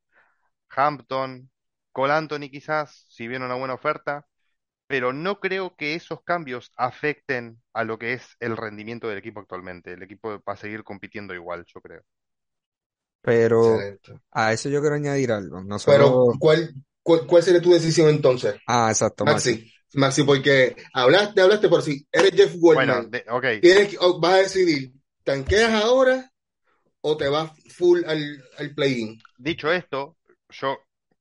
Hampton, Cole Anthony quizás, si viene una buena oferta, pero no creo que esos cambios afecten a lo que es el rendimiento del equipo actualmente. El equipo va a seguir compitiendo igual, yo creo. pero Excelente. a eso yo quiero añadir algo. No Pero, ¿cuál, cuál, cuál sería tu decisión entonces? ah, exacto, Maxi. Maxi, Maxi, porque hablaste, hablaste por si eres Jeff Bueno, Goldman, de- ok, tienes que- o vas a decidir, ¿tanqueas ahora o te vas full al, al play-in? dicho esto, yo,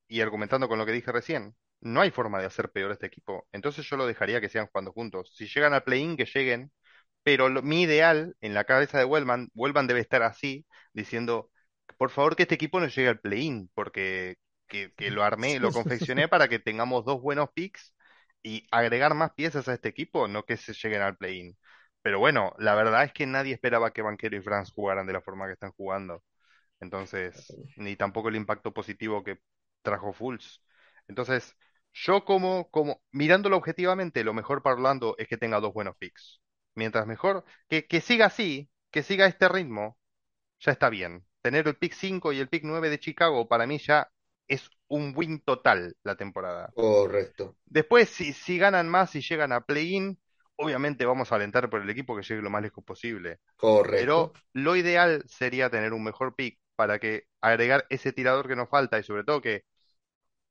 y argumentando con lo que dije recién, no hay forma de hacer peor este equipo. Entonces yo lo dejaría que sigan jugando juntos. Si llegan al play-in, que lleguen, pero mi ideal en la cabeza de Wellman, Wellman debe estar así, diciendo, por favor que este equipo no llegue al play-in, porque que, que lo armé, lo confeccioné para que tengamos dos buenos picks y agregar más piezas a este equipo, no que se lleguen al play-in. Pero bueno, la verdad es que nadie esperaba que Banquero y Franz jugaran de la forma que están jugando. Entonces, ni tampoco el impacto positivo que trajo Fultz. Entonces, yo como, como, mirándolo objetivamente, lo mejor para Orlando es que tenga dos buenos picks. Mientras mejor, que, que siga así, que siga este ritmo, ya está bien. Tener el pick 5 y el pick 9 de Chicago para mí ya es un win total la temporada. Correcto, Después, si, si ganan más y llegan a play-in, obviamente vamos a alentar por el equipo que llegue lo más lejos posible. Pero correcto. lo ideal sería tener un mejor pick para que agregar ese tirador que nos falta y sobre todo que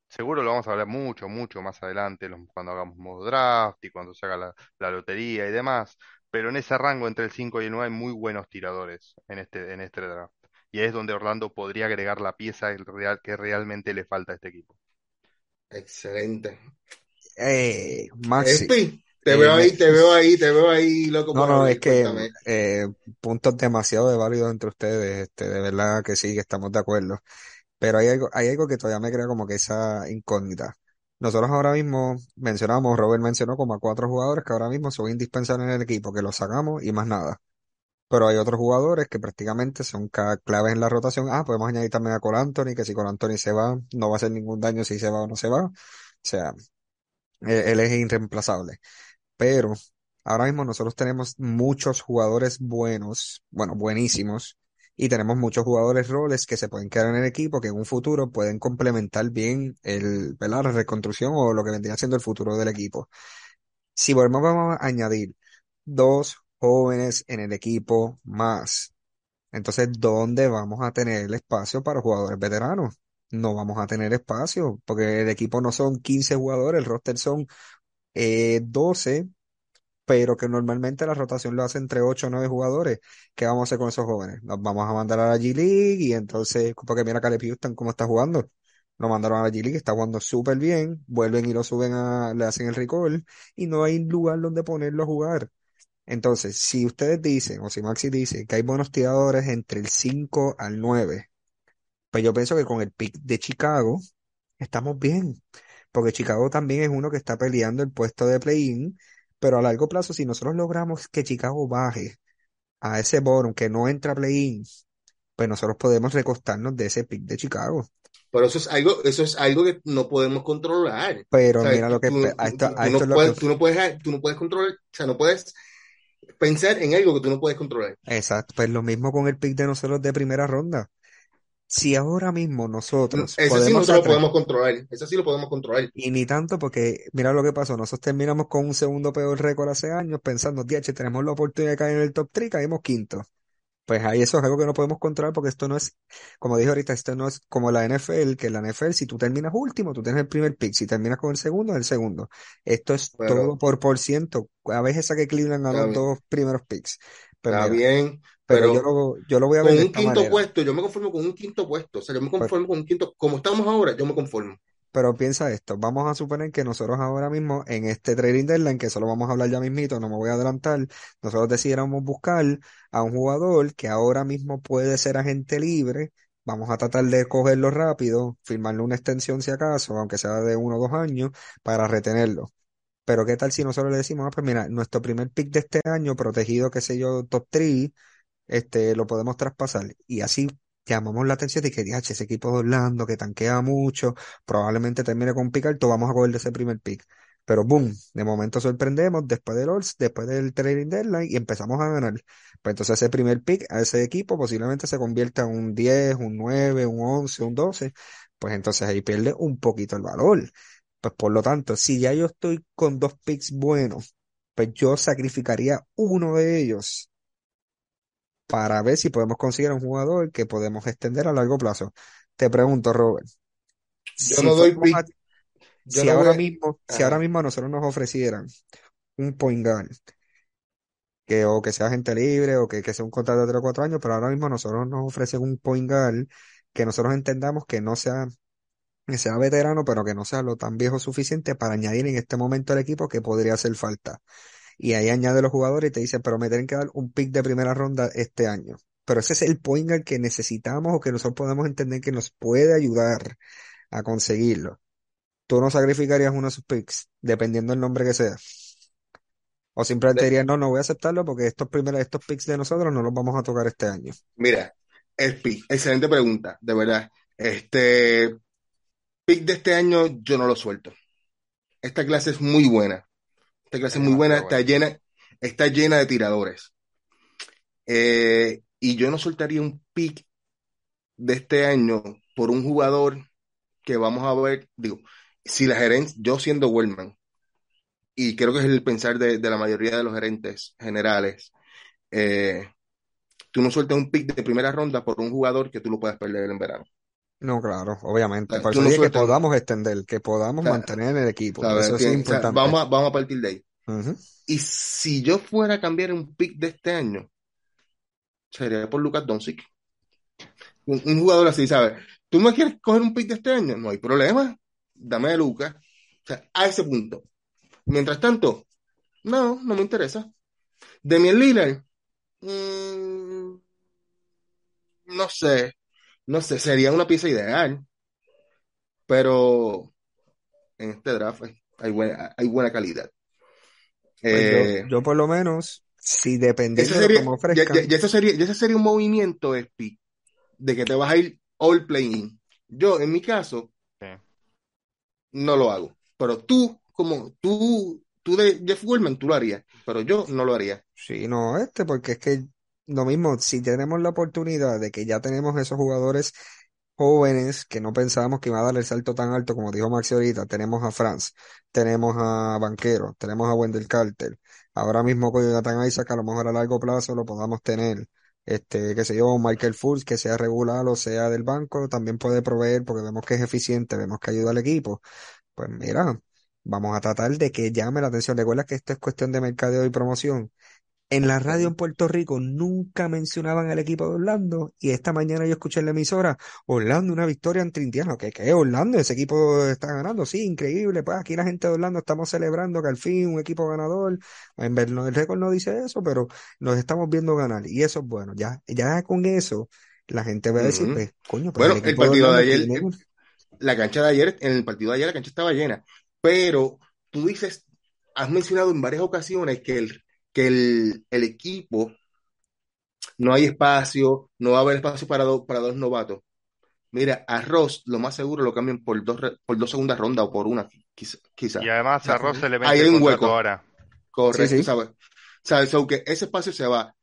seguro lo vamos a hablar mucho, mucho más adelante, cuando hagamos modo draft y cuando se haga la, la lotería y demás. Pero en ese rango entre el 5 y el 9 hay muy buenos tiradores en este, en este draft. Y es donde Orlando podría agregar la pieza el real, que realmente le falta a este equipo. Excelente. Eh, Maxi, Espi, te eh, veo ahí, te veo ahí, te veo ahí, loco no, no, es que eh, puntos demasiado de válidos entre ustedes, este, de verdad que sí, que estamos de acuerdo. Pero hay algo, hay algo que todavía me crea como que esa incógnita. Nosotros ahora mismo mencionamos, Robert mencionó como a cuatro jugadores que ahora mismo son indispensables en el equipo, que los sacamos y más nada. Pero hay otros jugadores que prácticamente son claves en la rotación. Ah, podemos añadir también a Cole Anthony, que si Cole Anthony se va, no va a hacer ningún daño si se va o no se va. O sea, él, él es irreemplazable. Pero ahora mismo nosotros tenemos muchos jugadores buenos, bueno, buenísimos, y tenemos muchos jugadores roles que se pueden quedar en el equipo que en un futuro pueden complementar bien el, ¿verdad? la reconstrucción o lo que vendría siendo el futuro del equipo. Si volvemos a añadir dos jóvenes en el equipo más, entonces, ¿dónde vamos a tener el espacio para jugadores veteranos? No vamos a tener espacio, porque el equipo no son 15 jugadores, el roster son eh, 12 pero que normalmente la rotación lo hace entre 8 o 9 jugadores. ¿Qué vamos a hacer con esos jóvenes? Los vamos a mandar a la G-League y entonces, porque mira Caleb Houston cómo está jugando. Lo mandaron a la G-League, está jugando súper bien, vuelven y lo suben a, le hacen el recall y no hay lugar donde ponerlo a jugar. Entonces, si ustedes dicen, o si Maxi dice que hay buenos tiradores entre el 5 al 9, pues yo pienso que con el pick de Chicago estamos bien, porque Chicago también es uno que está peleando el puesto de play-in, pero a largo plazo, si nosotros logramos que Chicago baje a ese bottom que no entra play-in, pues nosotros podemos recostarnos de ese pick de Chicago. Pero eso es algo, eso es algo que no podemos controlar. Pero O sea, mira lo que, tú, a esto, tú- a tú esto no es lo puedes, que, tú no puedes, tú no puedes controlar, o sea, no puedes pensar en algo que tú no puedes controlar. exacto, pues lo mismo con el pick de nosotros de primera ronda. Si ahora mismo nosotros Ese sí nosotros lo podemos controlar. Ese sí lo podemos controlar. y ni tanto porque mira lo que pasó, nosotros terminamos con un segundo peor récord hace años pensando, diache, tenemos la oportunidad de caer en el top 3, caímos quinto. Pues ahí eso es algo que no podemos controlar porque esto no es, como dije ahorita, esto no es como la NFL, que en la NFL si tú terminas último, tú tienes el primer pick, si terminas con el segundo, el segundo. Esto es Pero todo por por ciento. A veces saque Cleveland a los dos primeros picks. Pues está mira, bien, pero yo lo, yo lo voy a con ver de un quinto manera. puesto, yo me conformo con un quinto puesto. O sea, yo me Pero, conformo con un quinto, como estamos ahora, yo me conformo. pero piensa esto, vamos a suponer que nosotros ahora mismo en este trading deadline, que eso lo vamos a hablar ya mismito, no me voy a adelantar, nosotros decidiéramos buscar a un jugador que ahora mismo puede ser agente libre, vamos a tratar de cogerlo rápido, firmarle una extensión si acaso, aunque sea de uno o dos años, para retenerlo. Pero qué tal si nosotros le decimos, ah, pues mira, nuestro primer pick de este año, protegido, qué sé yo, top 3, este, lo podemos traspasar. Y así llamamos la atención de que, "Diache, ese equipo de que tanquea mucho, probablemente termine con pick alto, vamos a coger de ese primer pick. Pero boom, de momento sorprendemos después del All, después del trading deadline y empezamos a ganar. Pues entonces ese primer pick a ese equipo posiblemente se convierta en un 10, un 9, un 11, un 12. Pues entonces ahí pierde un poquito el valor. Pues por lo tanto, si ya yo estoy con dos picks buenos, pues yo sacrificaría uno de ellos para ver si podemos conseguir un jugador que podemos extender a largo plazo. Te pregunto, Robert, Yo si no doy a- pick, yo si no ahora mismo, si ahora mismo a nosotros nos ofrecieran un point guard, que o que sea gente libre o que, que sea un contrato de 3 o 4 años, pero ahora mismo nosotros nos ofrecen un point guard que nosotros entendamos que no sea, que sea veterano, pero que no sea lo tan viejo suficiente para añadir en este momento al equipo que podría hacer falta. y ahí añade los jugadores y te dice, pero me tienen que dar un pick de primera ronda este año. Pero ese es el point al que necesitamos o que nosotros podemos entender que nos puede ayudar a conseguirlo. Tú no sacrificarías uno de sus picks, dependiendo del nombre que sea. O simplemente dirías, no, no voy a aceptarlo porque estos primeros, estos picks de nosotros no los vamos a tocar este año. Mira, el pick, excelente pregunta, de verdad. Este pick de este año yo no lo suelto. Esta clase es muy buena. Esta clase Es muy buena, está llena, está llena de tiradores. Eh, y yo no soltaría un pick de este año por un jugador que vamos a ver, digo, si la gerencia, yo siendo Wellman, y creo que es el pensar de, de la mayoría de los gerentes generales, eh, tú no sueltas un pick de primera ronda por un jugador que tú lo puedas perder en verano. No, claro, obviamente. Por eso no que podamos extender, que podamos o sea, mantener el equipo. Eso es Tien- o sea, importante. vamos a, vamos a partir de ahí. Y si yo fuera a cambiar un pick de este año, sería por Lucas Doncic. Un, un jugador así, ¿sabes? ¿Tú me quieres coger un pick de este año? No hay problema. Dame a Lucas. O sea, a ese punto. Mientras tanto, no, no me interesa. Demian Lillard, mm, no sé, no sé, sería una pieza ideal, pero en este draft hay, hay buena, hay buena calidad. Pues yo, Eh, yo por lo menos, si dependiendo de sería, ya, ofrezcan, ya- ya eso sería, ya ese sería un movimiento, Espi, de que te vas a ir all playing. Yo, en mi caso, no lo hago. Pero tú, como tú, tú de Jeff Wellman, tú lo harías, pero yo no lo haría. sí, no este, porque es que lo mismo, si tenemos la oportunidad de que ya tenemos esos jugadores jóvenes que no pensábamos que iba a dar el salto tan alto como dijo Maxi ahorita, tenemos a Franz, tenemos a Banquero, tenemos a Wendell Carter, ahora mismo con Jonathan Isaac a lo mejor a largo plazo lo podamos tener. Este, que se yo, Michael Fultz, que sea regular o sea del banco, también puede proveer porque vemos que es eficiente, vemos que ayuda al equipo. Pues mira, vamos a tratar de que llame la atención. Recuerda que esto es cuestión de mercadeo y promoción. En la radio en Puerto Rico nunca mencionaban al equipo de Orlando y esta mañana yo escuché en la emisora, Orlando, una victoria ante Indiana. ¿Qué, qué? Orlando, ese equipo está ganando, sí, increíble. Pues aquí la gente de Orlando estamos celebrando que al fin un equipo ganador. En ver, el récord no dice eso, pero nos estamos viendo ganar y eso es bueno. Ya, ya con eso la gente va a decir, pues, coño, el Bueno, el partido de ayer, tiene la cancha de ayer, en el partido de ayer la cancha estaba llena, pero tú dices, has mencionado en varias ocasiones que el, que el, el equipo no hay espacio, no va a haber espacio para, do- para dos novatos. Mira, a Ross lo más seguro lo cambian por dos, re- por dos segundas rondas o por una, quizá. quizá. Y además a Ross se le ahí vence hay un hueco, ahora. correcto, Sí, sí. ¿sabes? ¿Sabes? So que ese espacio se va.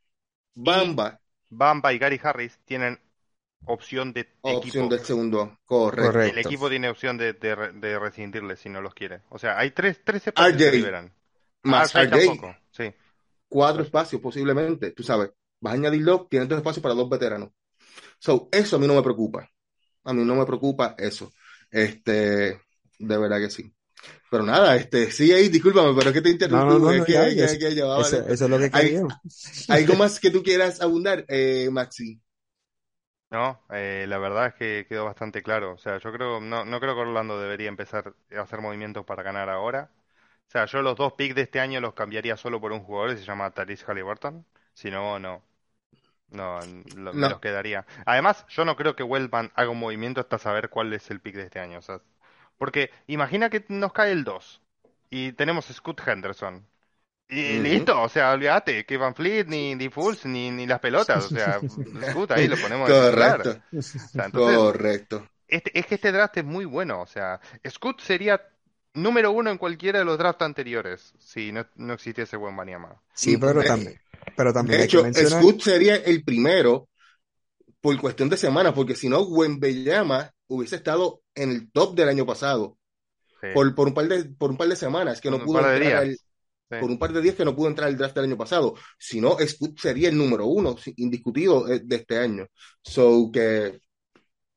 Bamba, Bamba y Gary Harris tienen opción de opción equipo. del segundo, correcto. El equipo tiene opción de, de, de rescindirle si no los quiere. O sea, hay tres, tres espacios que liberan. Más RJ RJ, tampoco, sí. Cuatro espacios posiblemente, tú sabes. Vas a añadir dos, tienes dos espacios para dos veteranos. So, eso a mí no me preocupa. A mí no me preocupa eso. Este, de verdad que sí. Pero nada, este, sí, ahí, discúlpame, pero es que te No, interrumpí, no, no, porque no, es que, ya, es que, ya, es que llevaba eso, es lo que ¿Hay, quería. algo más que tú quieras abundar, eh, Maxi? no, eh, la verdad es que quedó bastante claro. O sea, yo creo, no, no creo que Orlando debería empezar a hacer movimientos para ganar ahora. O sea, yo los dos picks de este año los cambiaría solo por un jugador que se llama Tyrese Halliburton. Si no, no. No, lo- me los quedaría. Además, yo no creo que Wellman haga un movimiento hasta saber cuál es el pick de este año. O sea, porque imagina que nos cae el 2 y tenemos Scoot Henderson. Y listo, o sea, olvídate, que Van Fleet, ni, ni Fultz, ni, ni las pelotas. O sea, Scoot ahí lo ponemos de titular. Correcto, O sea, entonces, correcto. este, es que este draft es muy bueno. O sea, Scoot sería número uno en cualquiera de los drafts anteriores si no, no existiese Wembanyama. Sí, pero De, también, pero también de hecho, mencionar, Scoot sería el primero por cuestión de semanas, porque si no, Wembanyama hubiese estado en el top del año pasado. Sí, por, por un par de, por un par de semanas que no un pudo entrar días. al, Sí. por un par de días que no pudo entrar al draft del año pasado. Si no, Scoot sería el número uno, indiscutido, eh, de este año. So que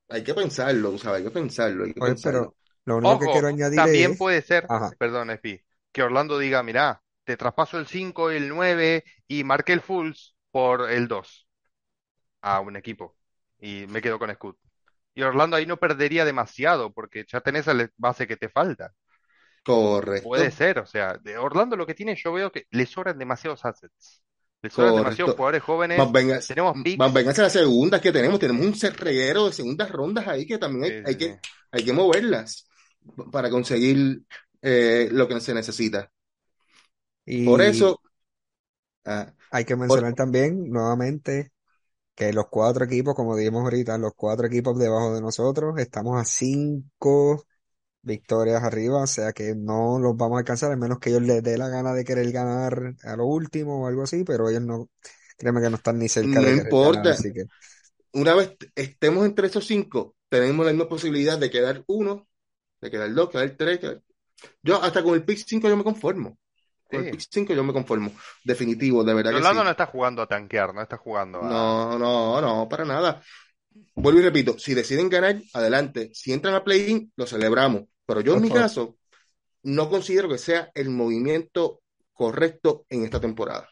hay que pensarlo, ¿sabes? Hay que pensarlo, hay que pues, pensarlo. pero lo único que quiero Ojo, añadir también es, puede ser, ajá, perdón, Espi, que Orlando diga, mirá, te traspaso el 5, el 9 y marqué el Fulls por el 2 a un equipo y me quedo con Scoot. Y Orlando ahí no perdería demasiado porque ya tenés la base que te falta. Correcto. Puede ser, o sea, de Orlando lo que tiene, yo veo que le sobran demasiados assets. Le sobran demasiados jugadores jóvenes. Más venga, Tenemos más picks. venganza las segundas que tenemos. Tenemos un reguero de segundas rondas ahí que también hay, Sí, hay sí, que, hay que moverlas para conseguir eh, lo que se necesita. Por Y eso, ah, hay que por, mencionar también nuevamente que los cuatro equipos, como dijimos ahorita, los cuatro equipos debajo de nosotros, estamos a cinco victorias arriba, o sea que no los vamos a alcanzar, a menos que ellos les dé la gana de querer ganar a lo último o algo así, pero ellos no, créeme que no están ni cerca no de ganar, importa. así que Una vez estemos entre esos cinco, tenemos la misma posibilidad de quedar uno, de quedar dos, quedar tres. quedar- Yo hasta con el pick 5 yo me conformo. Con el pick 5 yo me conformo. Definitivo, de verdad que Orlando sí. no está jugando a tanquear, no está jugando a. No, no, no, para nada. Vuelvo y repito, si deciden ganar, adelante. Si entran a play-in, lo celebramos. Pero yo en mi caso, no considero que sea el movimiento correcto en esta temporada.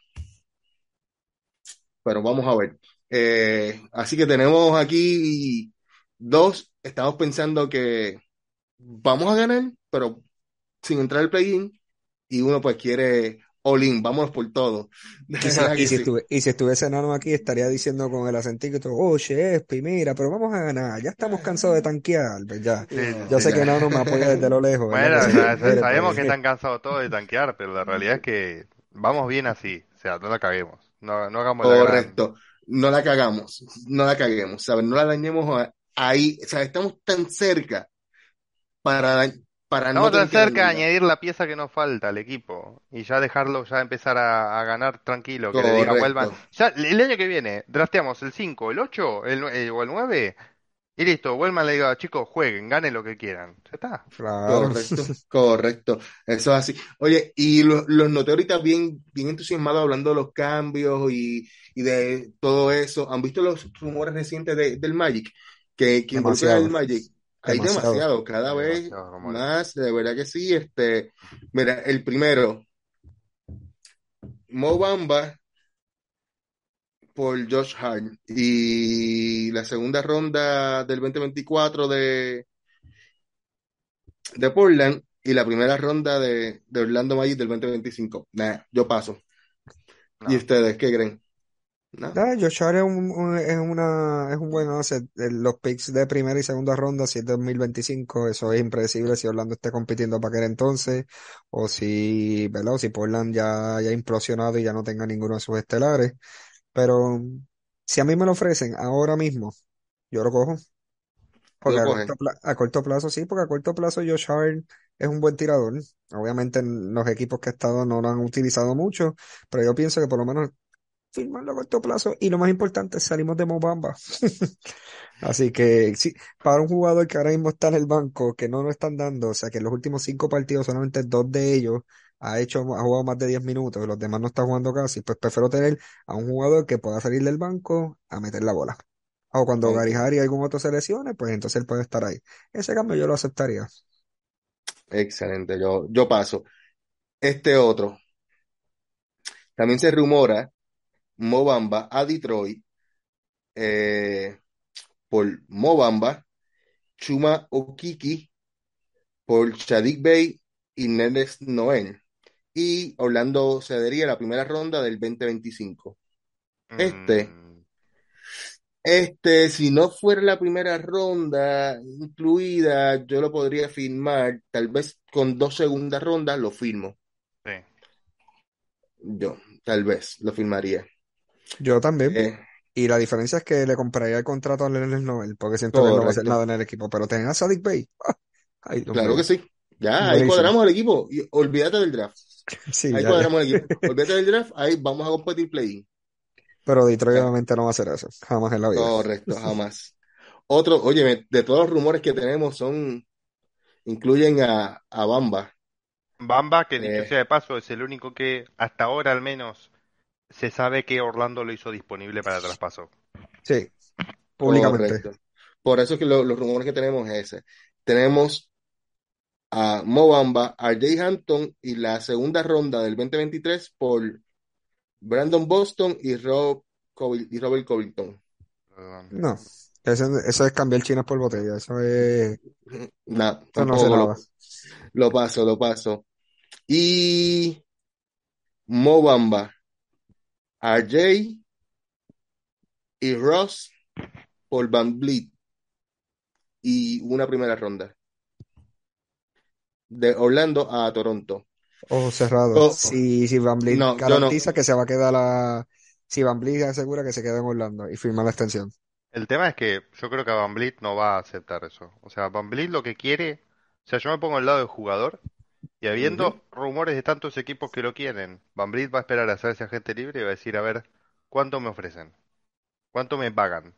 Pero vamos a ver. Eh, así que tenemos aquí dos. Estamos pensando que vamos a ganar, pero sin entrar al play-in. Y uno pues quiere all-in, vámonos por todo. Y si, sí. estuve, y si estuviese Nano aquí, estaría diciendo con el acentito, oh, Chespi, mira, pero vamos a ganar, ya estamos cansados de tanquear, pues ya. Sí, Yo sí. sé que Nano me apoya desde lo lejos, Bueno, mire, sabemos que pues, están cansados todos de tanquear, pero la realidad es que vamos bien así. O sea, no la caguemos. No, no hagamos la. Correcto. No la cagamos, no la caguemos, ¿sabes? No la dañemos ahí, o sea, estamos tan cerca para, para no Estamos tan cerca añadir la pieza que nos falta al equipo y ya dejarlo, ya empezar a, a ganar tranquilo, que le diga vuelvan. Correcto. Ya el año que viene, drafteamos el 5, el 8 el, nue- eh, o el 9 y listo. Vuelvan le diga, chicos, jueguen, ganen lo que quieran. Ya está. Claro. Correcto, correcto. Eso es así. Oye, y lo- los noté ahorita bien, bien entusiasmados hablando de los cambios y, y de todo eso. ¿Han visto los rumores recientes de- del Magic? Que, que el Magic. Hay demasiado. demasiado, cada vez más, de verdad que sí. Este, mira, el primero, Mo Bamba por Josh Hart y la segunda ronda del 2024 de, de Portland y la primera ronda de, de Orlando Magic del 2025. Nah, yo paso. ¿Y ustedes qué creen? ¿No? Ah, Josh Hart es un, un- es una, es un buen asset. Eh, Los picks de primera y segunda ronda, si es 2025, eso es impredecible si Orlando esté compitiendo para aquel entonces, o si, ¿verdad? O si Portland ya, ya ha implosionado y ya no tenga ninguno de sus estelares. Pero si a mí me lo ofrecen ahora mismo, yo lo cojo. Porque Lo a corto, pla- a corto plazo sí, porque a corto plazo Josh Hart es un buen tirador. Obviamente en los equipos que ha estado no lo han utilizado mucho, pero yo pienso que por lo menos firmarlo a corto plazo y lo más importante, salimos de Mobamba. Así que sí, para un jugador que ahora mismo está en el banco, que no lo están dando, o sea que en los últimos cinco partidos solamente dos de ellos ha hecho, ha jugado más de 10 minutos los demás no están jugando casi, pues prefiero tener a un jugador que pueda salir del banco a meter la bola. O cuando. Gary Harry y algún otro se lesione, pues entonces él puede estar ahí. Ese cambio yo lo aceptaría. Excelente, yo, yo paso. Este otro, también se rumora Mo Bamba a Detroit eh, por Mo Bamba, Chuma Okiki por Shadik Bey y Neres Noel. Y Orlando cedería la primera ronda del 2025. Este, Mm, este, si no fuera la primera ronda incluida, yo lo podría firmar, tal vez con dos segundas rondas lo firmo. sí. Yo, tal vez lo firmaría. Yo también. Eh, Y la diferencia es que le compraría el contrato a Leonard Noel, porque siento que él no va a hacer nada en el equipo. Pero tener a Sadik Bey, ¡ah! ay, Claro que sí. Ya, ahí cuadramos el equipo. Y olvídate del draft. Sí, Ahí ya, ya. cuadramos el equipo. Olvídate del draft. Ahí vamos a competir play-in. Pero Detroit obviamente no va a hacer eso, jamás en la vida. correcto, jamás. Otro, oye, de todos los rumores que tenemos son, incluyen a, a Bamba. Bamba, que dicho Eh, sea de paso, es el único que hasta ahora al menos se sabe que Orlando lo hizo disponible para traspaso. Sí, públicamente. correcto. Por eso es que lo- los rumores que tenemos es ese. Tenemos a Mo Bamba, a Jay Hampton y la segunda ronda del 2023 por Brandon Boston y, Rob Covil- y Robert Covington. No, Eso, eso es cambiar chinas por botella. Eso es, Nada, eso no lo, lo paso, lo paso. Y Mo Bamba, RJ y Ross por Van Vliet y una primera ronda de Orlando a Toronto. Ojo cerrado. Oh, Si, si Van Vliet no, garantiza que se va a quedar a, si Van Vliet asegura que se queda en Orlando y firma la extensión. El tema es que yo creo que Van Vliet no va a aceptar eso. O sea, Van Vliet lo que quiere, o sea, yo me pongo al lado del jugador y habiendo rumores de tantos equipos que lo quieren, Van Vliet va a esperar a hacerse agente libre y va a decir, a ver, ¿cuánto me ofrecen? ¿Cuánto me pagan?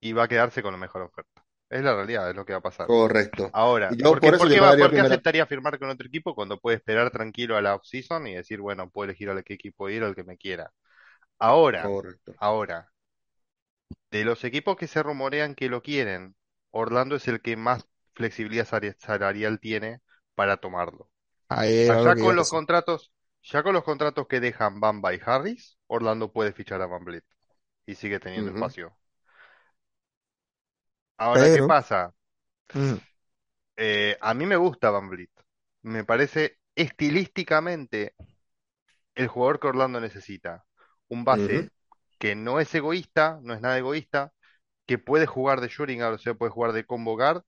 Y va a quedarse con la mejor oferta. Es la realidad, es lo que va a pasar. correcto. Ahora, yo ¿por qué, por eso por yo qué me va, daría por qué primera. aceptaría firmar con otro equipo cuando puede esperar tranquilo a la off-season y decir, bueno, puedo elegir al qué equipo ir, al que me quiera? Ahora, Correcto. ahora, de los equipos que se rumorean que lo quieren, Orlando es el que más flexibilidad salarial tiene para tomarlo. Ahí lo ya con los contratos, ya con los contratos que dejan Bamba y Harris, Orlando puede fichar a Van Vliet y sigue teniendo espacio. Ahora, ¿qué pasa? Eh, a mí me gusta Van Vliet. Me parece estilísticamente el jugador que Orlando necesita. Un base que no es egoísta, no es nada egoísta, que puede jugar de shooting o sea, puede jugar de combo guard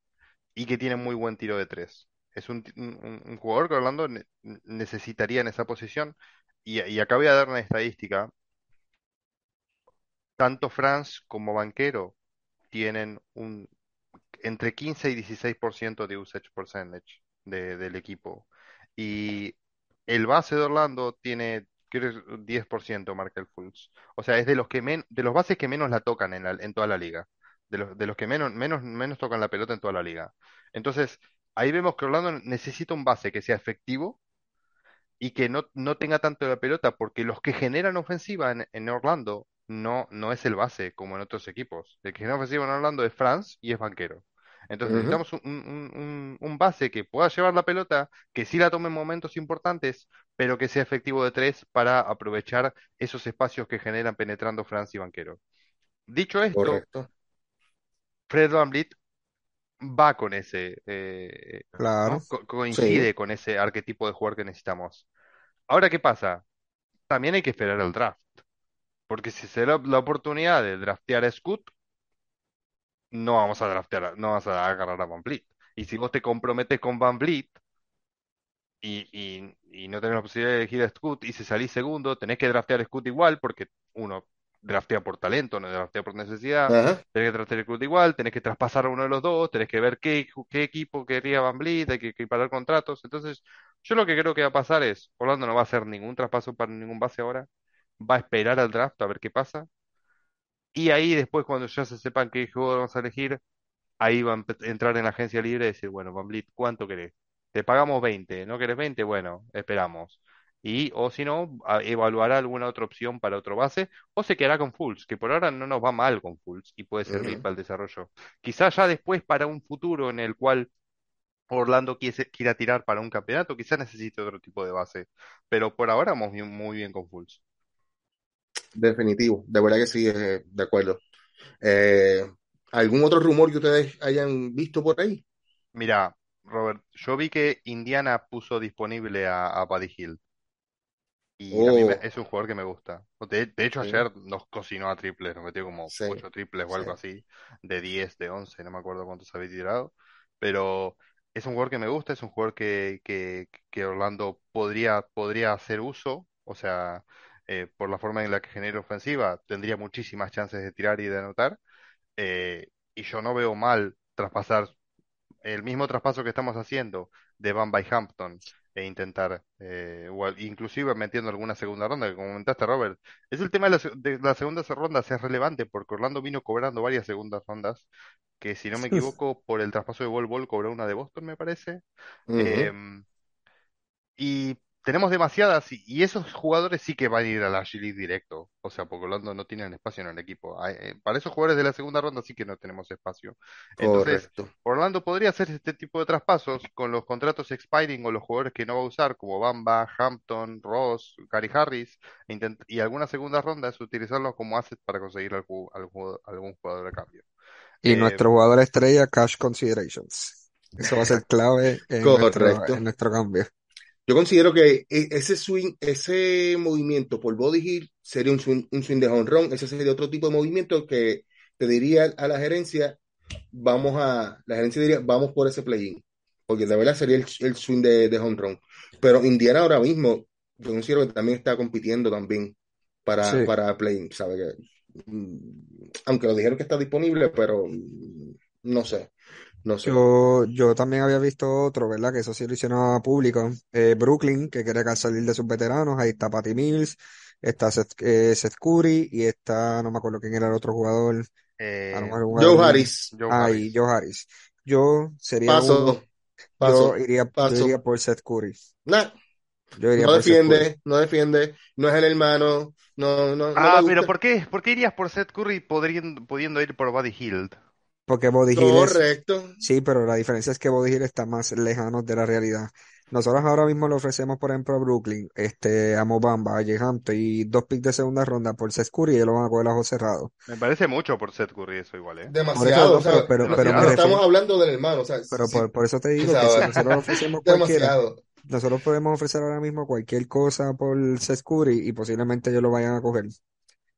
y que tiene muy buen tiro de tres. Es un, un- jugador que Orlando ne- necesitaría en esa posición. Y, y acá voy a dar una estadística. Tanto Franz como Banquero tienen un entre 15 y 16% de usage percentage de- del equipo. Y el base de Orlando tiene, creo que es 10% marca el Fultz. O sea, es de los que men- de los bases que menos la tocan en, en toda la liga. De los, de los que menos, menos, menos tocan la pelota en toda la liga. Entonces, ahí vemos que Orlando necesita un base que sea efectivo y que no, no tenga tanto la pelota, porque los que generan ofensiva en, en Orlando no, no es el base como en otros equipos. El que genera ofensiva en Orlando es Franz y es banquero. Entonces necesitamos un, un- un- un base que pueda llevar la pelota, que sí la tome en momentos importantes, pero que sea efectivo de tres para aprovechar esos espacios que generan penetrando Franz y banquero. Dicho esto, Correcto. Fred VanVleet va con ese, eh, claro. ¿no? Co- Sí. coincide con ese arquetipo de jugador que necesitamos. Ahora, ¿qué pasa? También hay que esperar el draft. Porque si se da la oportunidad de draftear a Scoot, no vamos a draftear, a- no vamos a agarrar a Van Vliet. Y si vos te comprometes con Van Vliet y, y, y no tenés la posibilidad de elegir a Scoot y si salís segundo, tenés que draftear a Scoot igual porque uno draftea por talento, no draftea por necesidad. Ajá. Tenés que draftear a Scoot igual, tenés que traspasar a uno de los dos, tenés que ver qué, qué equipo quería Van Vliet, hay que equiparar contratos. Entonces, yo lo que creo que va a pasar es, Orlando no va a hacer ningún traspaso para ningún base ahora, va a esperar al draft a ver qué pasa. Y ahí después, cuando ya se sepan qué jugador vamos a elegir, ahí va a entrar en la agencia libre y decir, bueno, Van Vliet, ¿cuánto querés? Te pagamos 20, ¿no querés 20? Bueno, esperamos. Y, o si no, evaluará alguna otra opción para otro base, o se quedará con Fultz, que por ahora no nos va mal con Fultz y puede servir para el desarrollo. Quizás ya después para un futuro en el cual Orlando quiera tirar para un campeonato, quizás necesite otro tipo de base. Pero por ahora vamos bien- muy bien con Fultz. Definitivo. De verdad que sí, eh, de acuerdo. Eh, ¿algún otro rumor que ustedes hayan visto por ahí? Mira, Robert, yo vi que Indiana puso disponible a, a Buddy Hield. Y a mí me- Oh, es un jugador que me gusta. De, de hecho, sí, ayer nos cocinó a triples, nos metió como sí, 8 triples o algo así, de 10, de 11, no me acuerdo cuántos había tirado. Pero es un jugador que me gusta, es un jugador que, que, que Orlando podría, podría hacer uso. O sea, eh, por la forma en la que genera ofensiva, tendría muchísimas chances de tirar y de anotar. Eh, y yo no veo mal traspasar el mismo traspaso que estamos haciendo de Van by Hampton e intentar, eh, o inclusive metiendo alguna segunda ronda, que como comentaste, Robert, es el tema de, la de las segundas rondas, es relevante porque Orlando vino cobrando varias segundas rondas, que si no me equivoco, por el traspaso de Bol Bol cobró una de Boston, me parece. Em, y tenemos demasiadas, y, y esos jugadores sí que van a ir a la G-League directo. O sea, porque Orlando no tienen espacio en el equipo. Eh, para esos jugadores de la segunda ronda sí que no tenemos espacio. Entonces, Correcto. Orlando podría hacer este tipo de traspasos con los contratos expiring o los jugadores que no va a usar, como Bamba, Hampton, Ross, Gary Harris, e y algunas segundas rondas utilizarlos como asset para conseguir algún, algún, algún jugador a cambio. Y Eh, nuestro jugador estrella, Cash Considerations. Eso va a ser clave en nuestro, Correcto. en nuestro cambio. Yo considero que e- ese swing, ese movimiento por body hit sería un swing, un swing de honrón. Ese sería otro tipo de movimiento que te diría a la gerencia, vamos a, la gerencia diría, vamos por ese play-in. Porque de verdad sería el, el swing de, de honrón. Pero Indiana ahora mismo, yo considero que también está compitiendo también para, Sí. para play-in. ¿sabe? Que, mm, aunque lo dijeron que está disponible, pero mm, no sé. No sé. Yo, yo también había visto otro, ¿verdad? Que eso sí lo hicieron a público. Eh, Brooklyn, que quiere salir de sus veteranos. Ahí está Patty Mills, está Seth, eh, Seth Curry y está, no me acuerdo quién era el otro jugador. eh, A lo mejor un Joe Harris, Joe Ah, y. Joe Harris. Yo sería paso, uno, yo paso, iría, yo paso. iría por Seth Curry. Nah, Yo iría no por Seth Curry. defiende, no defiende, no es el hermano, no, no, Ah, pero. ¿por qué? ¿Por qué irías por Seth Curry podriendo- pudiendo ir por Buddy Hield? Porque Body Hill es, Correcto. sí, pero la diferencia es que Body Hill está más lejano de la realidad. Nosotros ahora mismo le ofrecemos, por ejemplo, a Brooklyn, este, a Mobamba, a Jay Hampton y dos picks de segunda ronda por Seth Curry y ellos lo van a coger a ojos cerrados. Me parece mucho por Seth Curry eso igual, ¿eh? Demasiado, no, o sea, pero- pero- no- pero me estamos hablando del hermano, o sea, Pero sí, por, por eso te digo sea, que si nosotros ofrecemos cualquiera, demasiado. nosotros podemos ofrecer ahora mismo cualquier cosa por Seth Curry y posiblemente ellos lo vayan a coger.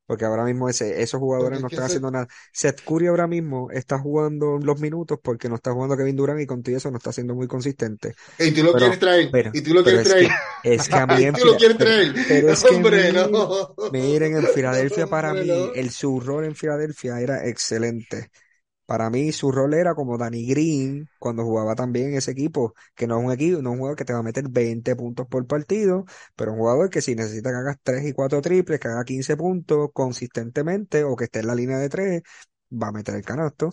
Porque ahora mismo ese, esos jugadores no es están haciendo nada. Seth Curry ahora mismo está jugando los minutos porque no está jugando Kevin Durant y con todo eso no está siendo muy consistente. Y tú lo Pero- quieres traer, pero- y tú lo quieres es traer, es que a mí en tú lo quieres traer. pero es que miren, no. miren, en Filadelfia para mí, el, su rol en Filadelfia era excelente. Para mí su rol era como Danny Green cuando jugaba también en ese equipo, que no es un equipo, no es un jugador que te va a meter 20 puntos por partido, pero un jugador que si necesita que hagas 3 y 4 triples, que haga 15 puntos consistentemente o que esté en la línea de 3, va a meter el canasto.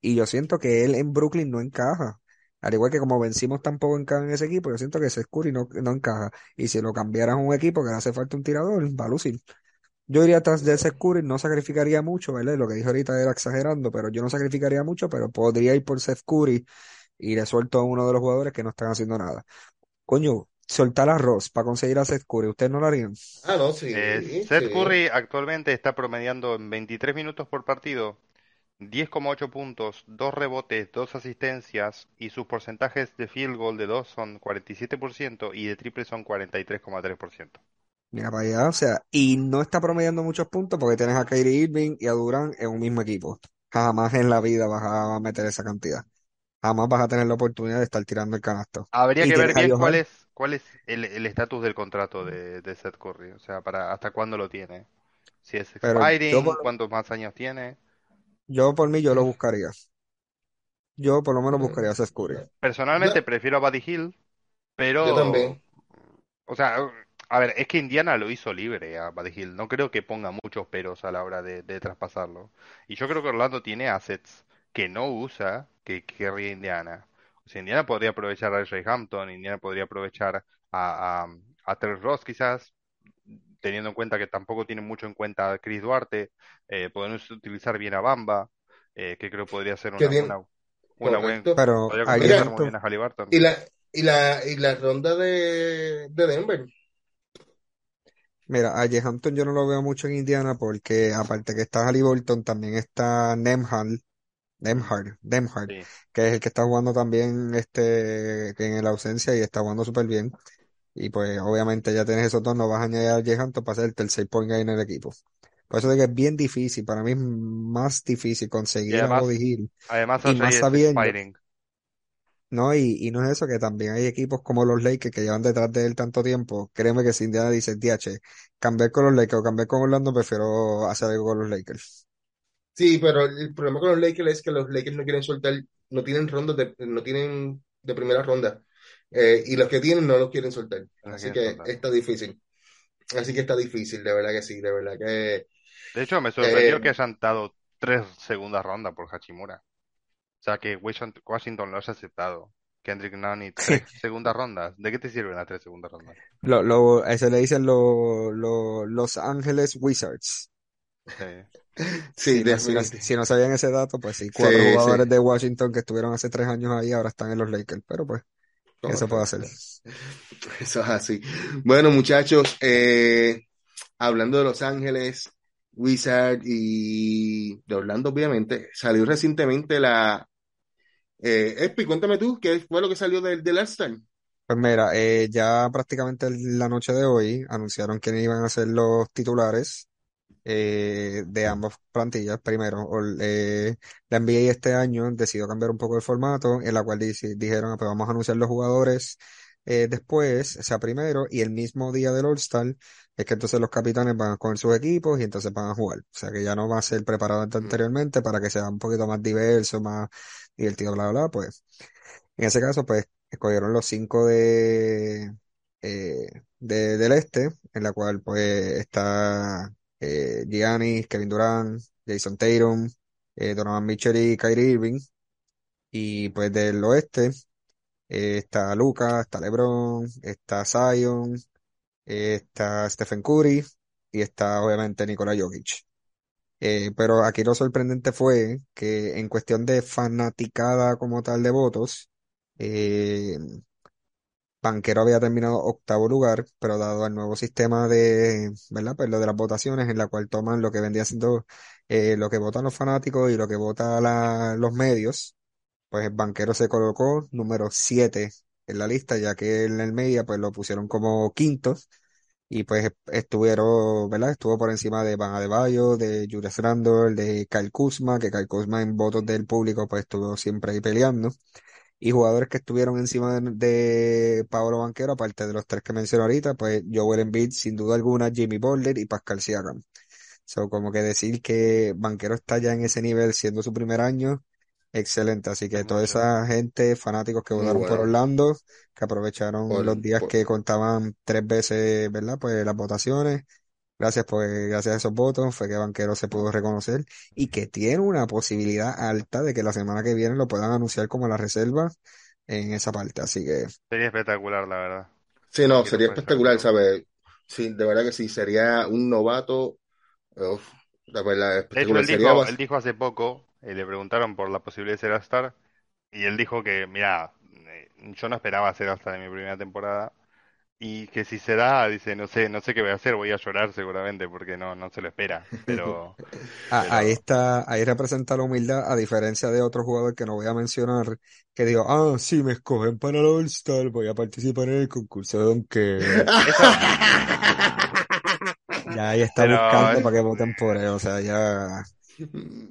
Y yo siento que él en Brooklyn no encaja. Al igual que como vencimos tampoco encaja en ese equipo, yo siento que ese Curry no, no encaja. Y si lo cambiaran a un equipo que le hace falta un tirador, va a lucir. Yo iría tras de ese Curry, no sacrificaría mucho, ¿verdad? Lo que dije ahorita era exagerando, pero yo no sacrificaría mucho, pero podría ir por Seth Curry y le suelto a uno de los jugadores que no están haciendo nada. Coño, soltar a Ross para conseguir a Seth Curry, ¿ustedes no lo harían? Ah, no, sí, Eh, Seth sí. Curry actualmente está promediando en 23 minutos por partido 10,8 puntos, 2 rebotes, 2 asistencias y sus porcentajes de field goal de 2 son 47% y de triple son 43,3%. Mira para allá, o sea, y no está promediando muchos puntos porque tienes a Kyrie Irving y a Durant en un mismo equipo. Jamás en la vida vas a meter esa cantidad. Jamás vas a tener la oportunidad de estar tirando el canasto. Habría Y que ver bien cuál es, cuál es el el estatus del contrato de, de Seth Curry, o sea, para hasta cuándo lo tiene. Si es yo expiring, por, cuántos más años tiene. yo por mí yo lo buscaría. Yo por lo menos buscaría a Seth Curry. Personalmente Yo, prefiero a Buddy yo pero, también. o sea, a ver, es que Indiana lo hizo libre a Buddy Hield. No creo que ponga muchos peros a la hora de, de traspasarlo. Y yo creo que Orlando tiene assets que no usa que querría Indiana. O sea, Indiana podría aprovechar a Ray Hampton, Indiana podría aprovechar a, a, a Terrence Ross quizás, teniendo en cuenta que tampoco tienen mucho en cuenta a Chris Duarte. Eh, podemos utilizar bien a Bamba, eh, que creo podría ser una, una, una buena... Pero Podría a complementar muy Hampton, bien a Halliburton. Y la, y la, y la ronda de, de Denver. Mira, a Hampton yo no lo veo mucho en Indiana porque aparte que está Halliburton, también está Nemhard, Nemhard, Nemhard, Sí. que es el que está jugando también este en la ausencia y está jugando súper bien. Y pues obviamente ya tienes esos dos, no vas a añadir a Jay Hampton para ser el tercer point guy en el equipo. Por eso digo que es bien difícil, para mí es más difícil Y conseguir a además, Y más es sabiendo. ¿No? Y, y no es eso, que también hay equipos como los Lakers que llevan detrás de él tanto tiempo. Créeme que si Indiana dice, DH, cambiar con los Lakers o cambiar con Orlando, prefiero hacer algo con los Lakers. Sí, pero el problema con los Lakers es que los Lakers no quieren soltar, no tienen rondas de, no tienen de primera ronda. Eh, y los que tienen no los quieren soltar. No Así quieren que soltar. está difícil. Así que está difícil, de verdad que sí, de verdad que De hecho, me sorprendió eh, que hayan dado tres segundas rondas por Hachimura. O sea, que Washington lo haya aceptado. Kendrick Nunn y tres segundas rondas. ¿De qué te sirven las tres segundas rondas? Lo, lo, ese le dicen lo- lo- Los Ángeles Wizards. Sí. sí, Si no, si no, definitivamente. si no sabían ese dato, pues sí, cuatro Sí, jugadores sí, de Washington que estuvieron hace tres años ahí ahora están en los Lakers. Pero pues, ¿qué se puede hacer? Eso es así. Bueno, muchachos, eh, hablando de Los Ángeles, Wizard y de Orlando, obviamente. Salió recientemente la... Eh, Espi, cuéntame tú, ¿qué fue lo que salió del, del All-Star? Pues mira, eh, ya prácticamente la noche de hoy anunciaron que iban a ser los titulares eh, de ambas plantillas. Primero, eh, la NBA este año decidió cambiar un poco el formato, en la cual dijeron, "Ah, pues vamos a anunciar los jugadores eh, después, o sea, primero, y el mismo día del All-Star, es que entonces los capitanes van a coger sus equipos y entonces van a jugar. O sea, que ya no va a ser preparado Mm. anteriormente para que sea un poquito más diverso, más divertido, bla, bla, bla, pues. En ese caso, pues, escogieron los cinco de, eh, de- del este, en la cual, pues, está eh, Giannis, Kevin Durant, Jason Tatum, eh, Donovan Mitchell y Kyrie Irving. Y, pues, del oeste eh, está Luka, está LeBron, está Zion, eh, está Stephen Curry y está, obviamente, Nikola Jokic. Eh, pero aquí lo sorprendente fue que en cuestión de fanaticada como tal de votos, Banquero había terminado octavo lugar, pero dado al nuevo sistema de, ¿verdad? Pues lo de las votaciones, en la cual toman lo que vendría siendo eh, lo que votan los fanáticos y lo que votan los medios, pues Banquero se colocó número 7 en la lista, ya que en el media pues lo pusieron como quinto y pues estuvieron, ¿verdad? Estuvo por encima de Van Adebayo, de Julius Randle, de Kyle Kuzma, que Kyle Kuzma en votos del público pues estuvo siempre ahí peleando. Y jugadores que estuvieron encima de, Paolo Banquero, aparte de los tres que mencioné ahorita, pues Joel Embiid, sin duda alguna, Jimmy Butler y Pascal Siakam. So, como que decir que Banquero está ya en ese nivel siendo su primer año, excelente. Así que toda esa gente, fanáticos que Muy votaron por. Orlando, que aprovecharon Por- los días por- que contaban tres veces, ¿verdad? Pues las votaciones. Gracias, pues, gracias a esos votos fue que Banquero se pudo reconocer y que tiene una posibilidad alta de que la semana que viene lo puedan anunciar como la reserva en esa parte. Así que Sería espectacular, la verdad. Sí, no, sería espectacular. ¿sabes? Sí, de verdad que sí, sería un novato. Uf, la verdad, De hecho, espectacular. él Sería dijo, bas- él dijo hace poco, eh, le preguntaron por la posibilidad de ser All-Star, y él dijo que, mira, eh, yo no esperaba ser All-Star en mi primera temporada, y que si se da, dice, no sé, no sé qué voy a hacer, voy a llorar seguramente, porque no, no se lo espera, pero, ah, ahí pero, está, ahí representa la humildad, a diferencia de otro jugador que no voy a mencionar, que dijo, ah, sí, me escogen para el All-Star, voy a participar en el concurso de Ya ahí está pero, buscando para que voten por él, o sea, ya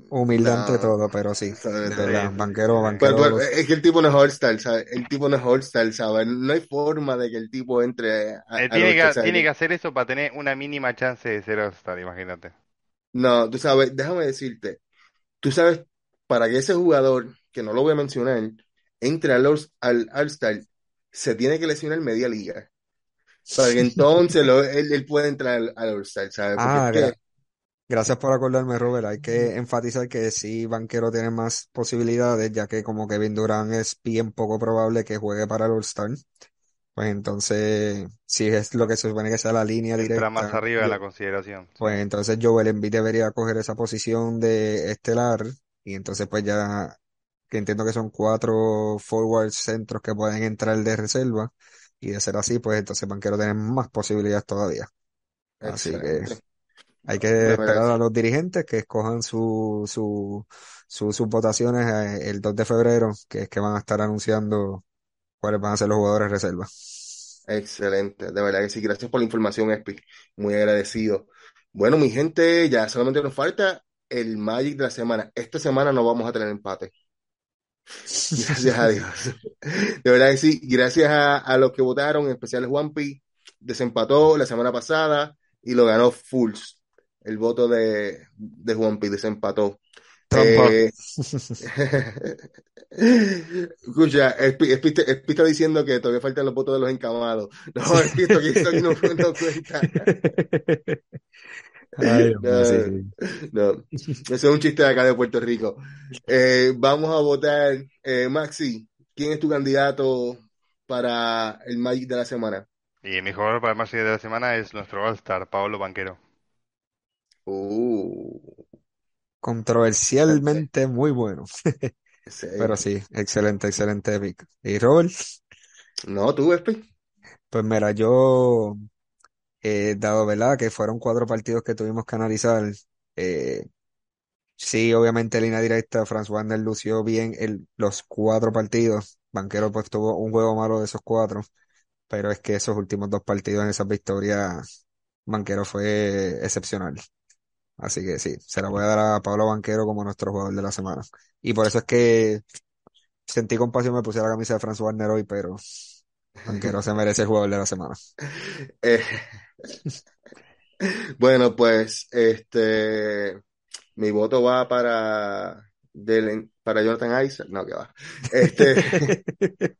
humildad ante No, todo, pero sí, banquero. Pero, banquero, pero los- es que el tipo no es All-Star, ¿sabes? El tipo no es All-Star, ¿sabes? No hay forma de que el tipo entre a- Eh, al tiene que, tiene que hacer eso para tener una mínima chance de ser All-Star, imagínate. No, tú sabes, déjame decirte, tú sabes, para que ese jugador, que no lo voy a mencionar, entre al al All-Star, se tiene que lesionar media liga. Para que entonces lo- él, él pueda entrar al, al All-Star, ¿sabes? Porque Ah, es gra- que, gracias por acordarme, Robert. Hay que enfatizar que sí, Banquero tiene más posibilidades, ya que como Kevin Durant es bien poco probable que juegue para el All-Star. Pues entonces, si es lo que se supone que sea la línea Entra más directa, arriba de la consideración, pues entonces Joel Embiid debería coger esa posición de estelar y entonces pues ya que entiendo que son cuatro forward centros que pueden entrar de reserva y de ser así, pues entonces Banquero tiene más posibilidades todavía. Así que. Hay que esperar a los dirigentes que escojan su, su, su- sus votaciones eh, el 2 de febrero, que es que van a estar anunciando cuáles van a ser los jugadores reserva. excelente. De verdad que sí, gracias por la información, Espi. Muy agradecido. Bueno, mi gente, ya solamente nos falta el Magic de la semana. Esta semana no vamos a tener empate. Gracias a Dios. De verdad que sí, gracias a, a los que votaron, en especial Juanpi, desempató la semana pasada y lo ganó Fulls. El voto de, de Juanpi desempató. Trampa. Eh, escucha, Espi, está diciendo que todavía faltan los votos de los encamados. No, Espi, esto aquí esto aquí no, no cuenta. Ay, sí, No, sí. no, eso es un chiste de acá de Puerto Rico. Eh, vamos a votar, eh, Maxi, ¿quién es tu candidato para el Magic de la semana? Y mi jugador para el Magic de la semana es nuestro All-Star, Paolo Banquero. Uh, Controversialmente muy bueno. sí. Pero sí, excelente, excelente pick. ¿Y Robert? No, tú, Espi. Pues mira, yo, eh, dado, ¿verdad? Que fueron cuatro partidos que tuvimos que analizar, Eh, sí, obviamente línea directa, Franz Wagner lució bien el, los cuatro partidos. Banquero pues tuvo un juego malo de esos cuatro, pero es que esos últimos dos partidos en esas victorias, Banquero fue excepcional. Así que sí, se la voy a dar a Pablo Banquero como nuestro jugador de la semana. Y por eso es que sentí compasión, me puse la camisa de Franz Wagner hoy, pero Banquero se merece el jugador de la semana. Eh, bueno, pues este mi voto va para Delen- para Jonathan Isaac. No, que va. Este,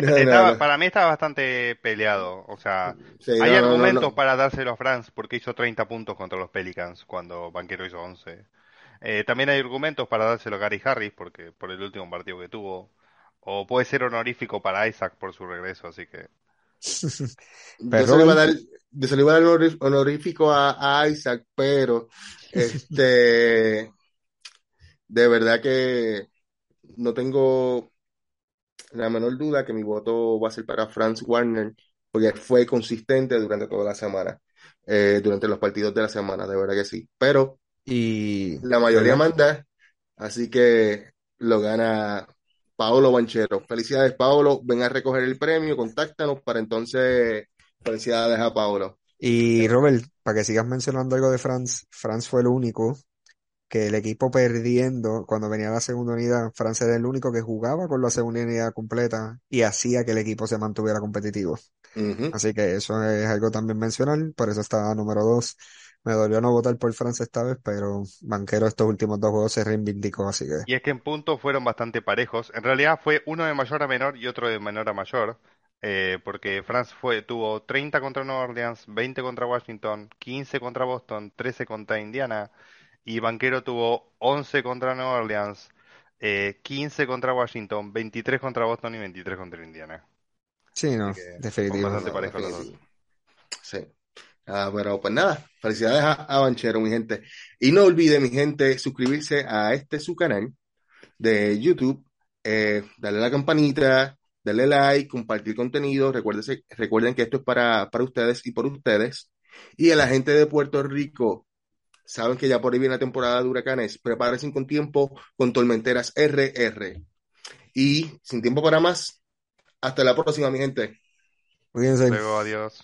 no, no, estaba- no. para mí estaba bastante peleado. O sea, Sí, hay no, no, no, argumentos no. para dárselo a Franz porque hizo 30 puntos contra los Pelicans cuando Banquero hizo 11. Eh, también hay argumentos para dárselo a Gary Harris porque por el último partido que tuvo. O puede ser honorífico para Isaac por su regreso, así que Yo Pero se le iba a Robert, dar, yo se le iba a dar honor- honorífico a, a Isaac, pero este, de verdad que no tengo la menor duda que mi voto va a ser para Franz Warner, porque fue consistente durante toda la semana, eh, durante los partidos de la semana, de verdad que sí. Pero y, la mayoría manda, así que lo gana Paolo Banchero. Felicidades, Paolo. Ven a recoger el premio, contáctanos para entonces. Felicidades a Paolo. Y Robert, para que sigas mencionando algo de Franz, Franz fue el único que el equipo perdiendo, cuando venía la segunda unidad, Franz era el único que jugaba con la segunda unidad completa y hacía que el equipo se mantuviera competitivo. Así que eso es algo también mencionar, por eso está número dos. Me dolió no votar por Franz esta vez, pero Banquero estos últimos dos juegos se reivindicó, así que Y es que en puntos fueron bastante parejos. En realidad fue uno de mayor a menor y otro de menor a mayor. eh, porque Franz fue, tuvo 30 contra Nueva Orleans, 20 contra Washington, 15 contra Boston, 13 contra Indiana. Y Banquero tuvo 11 contra Nueva Orleans, eh, 15 contra Washington, 23 contra Boston y 23 contra Indiana. sí, no, definitivo. definitivo. Sí. Ah, pero pues nada, felicidades a, a Banchero, mi gente. Y no olviden, mi gente, suscribirse a este su canal de YouTube, eh, darle a la campanita, darle like, compartir contenido. Recuérdense, recuerden que esto es para, para ustedes y por ustedes. Y a la gente de Puerto Rico, saben que ya por ahí viene la temporada de huracanes. Prepárense con tiempo con tormenteras RR. Y sin tiempo para más, hasta la próxima, mi gente. Cuídense. Luego, adiós.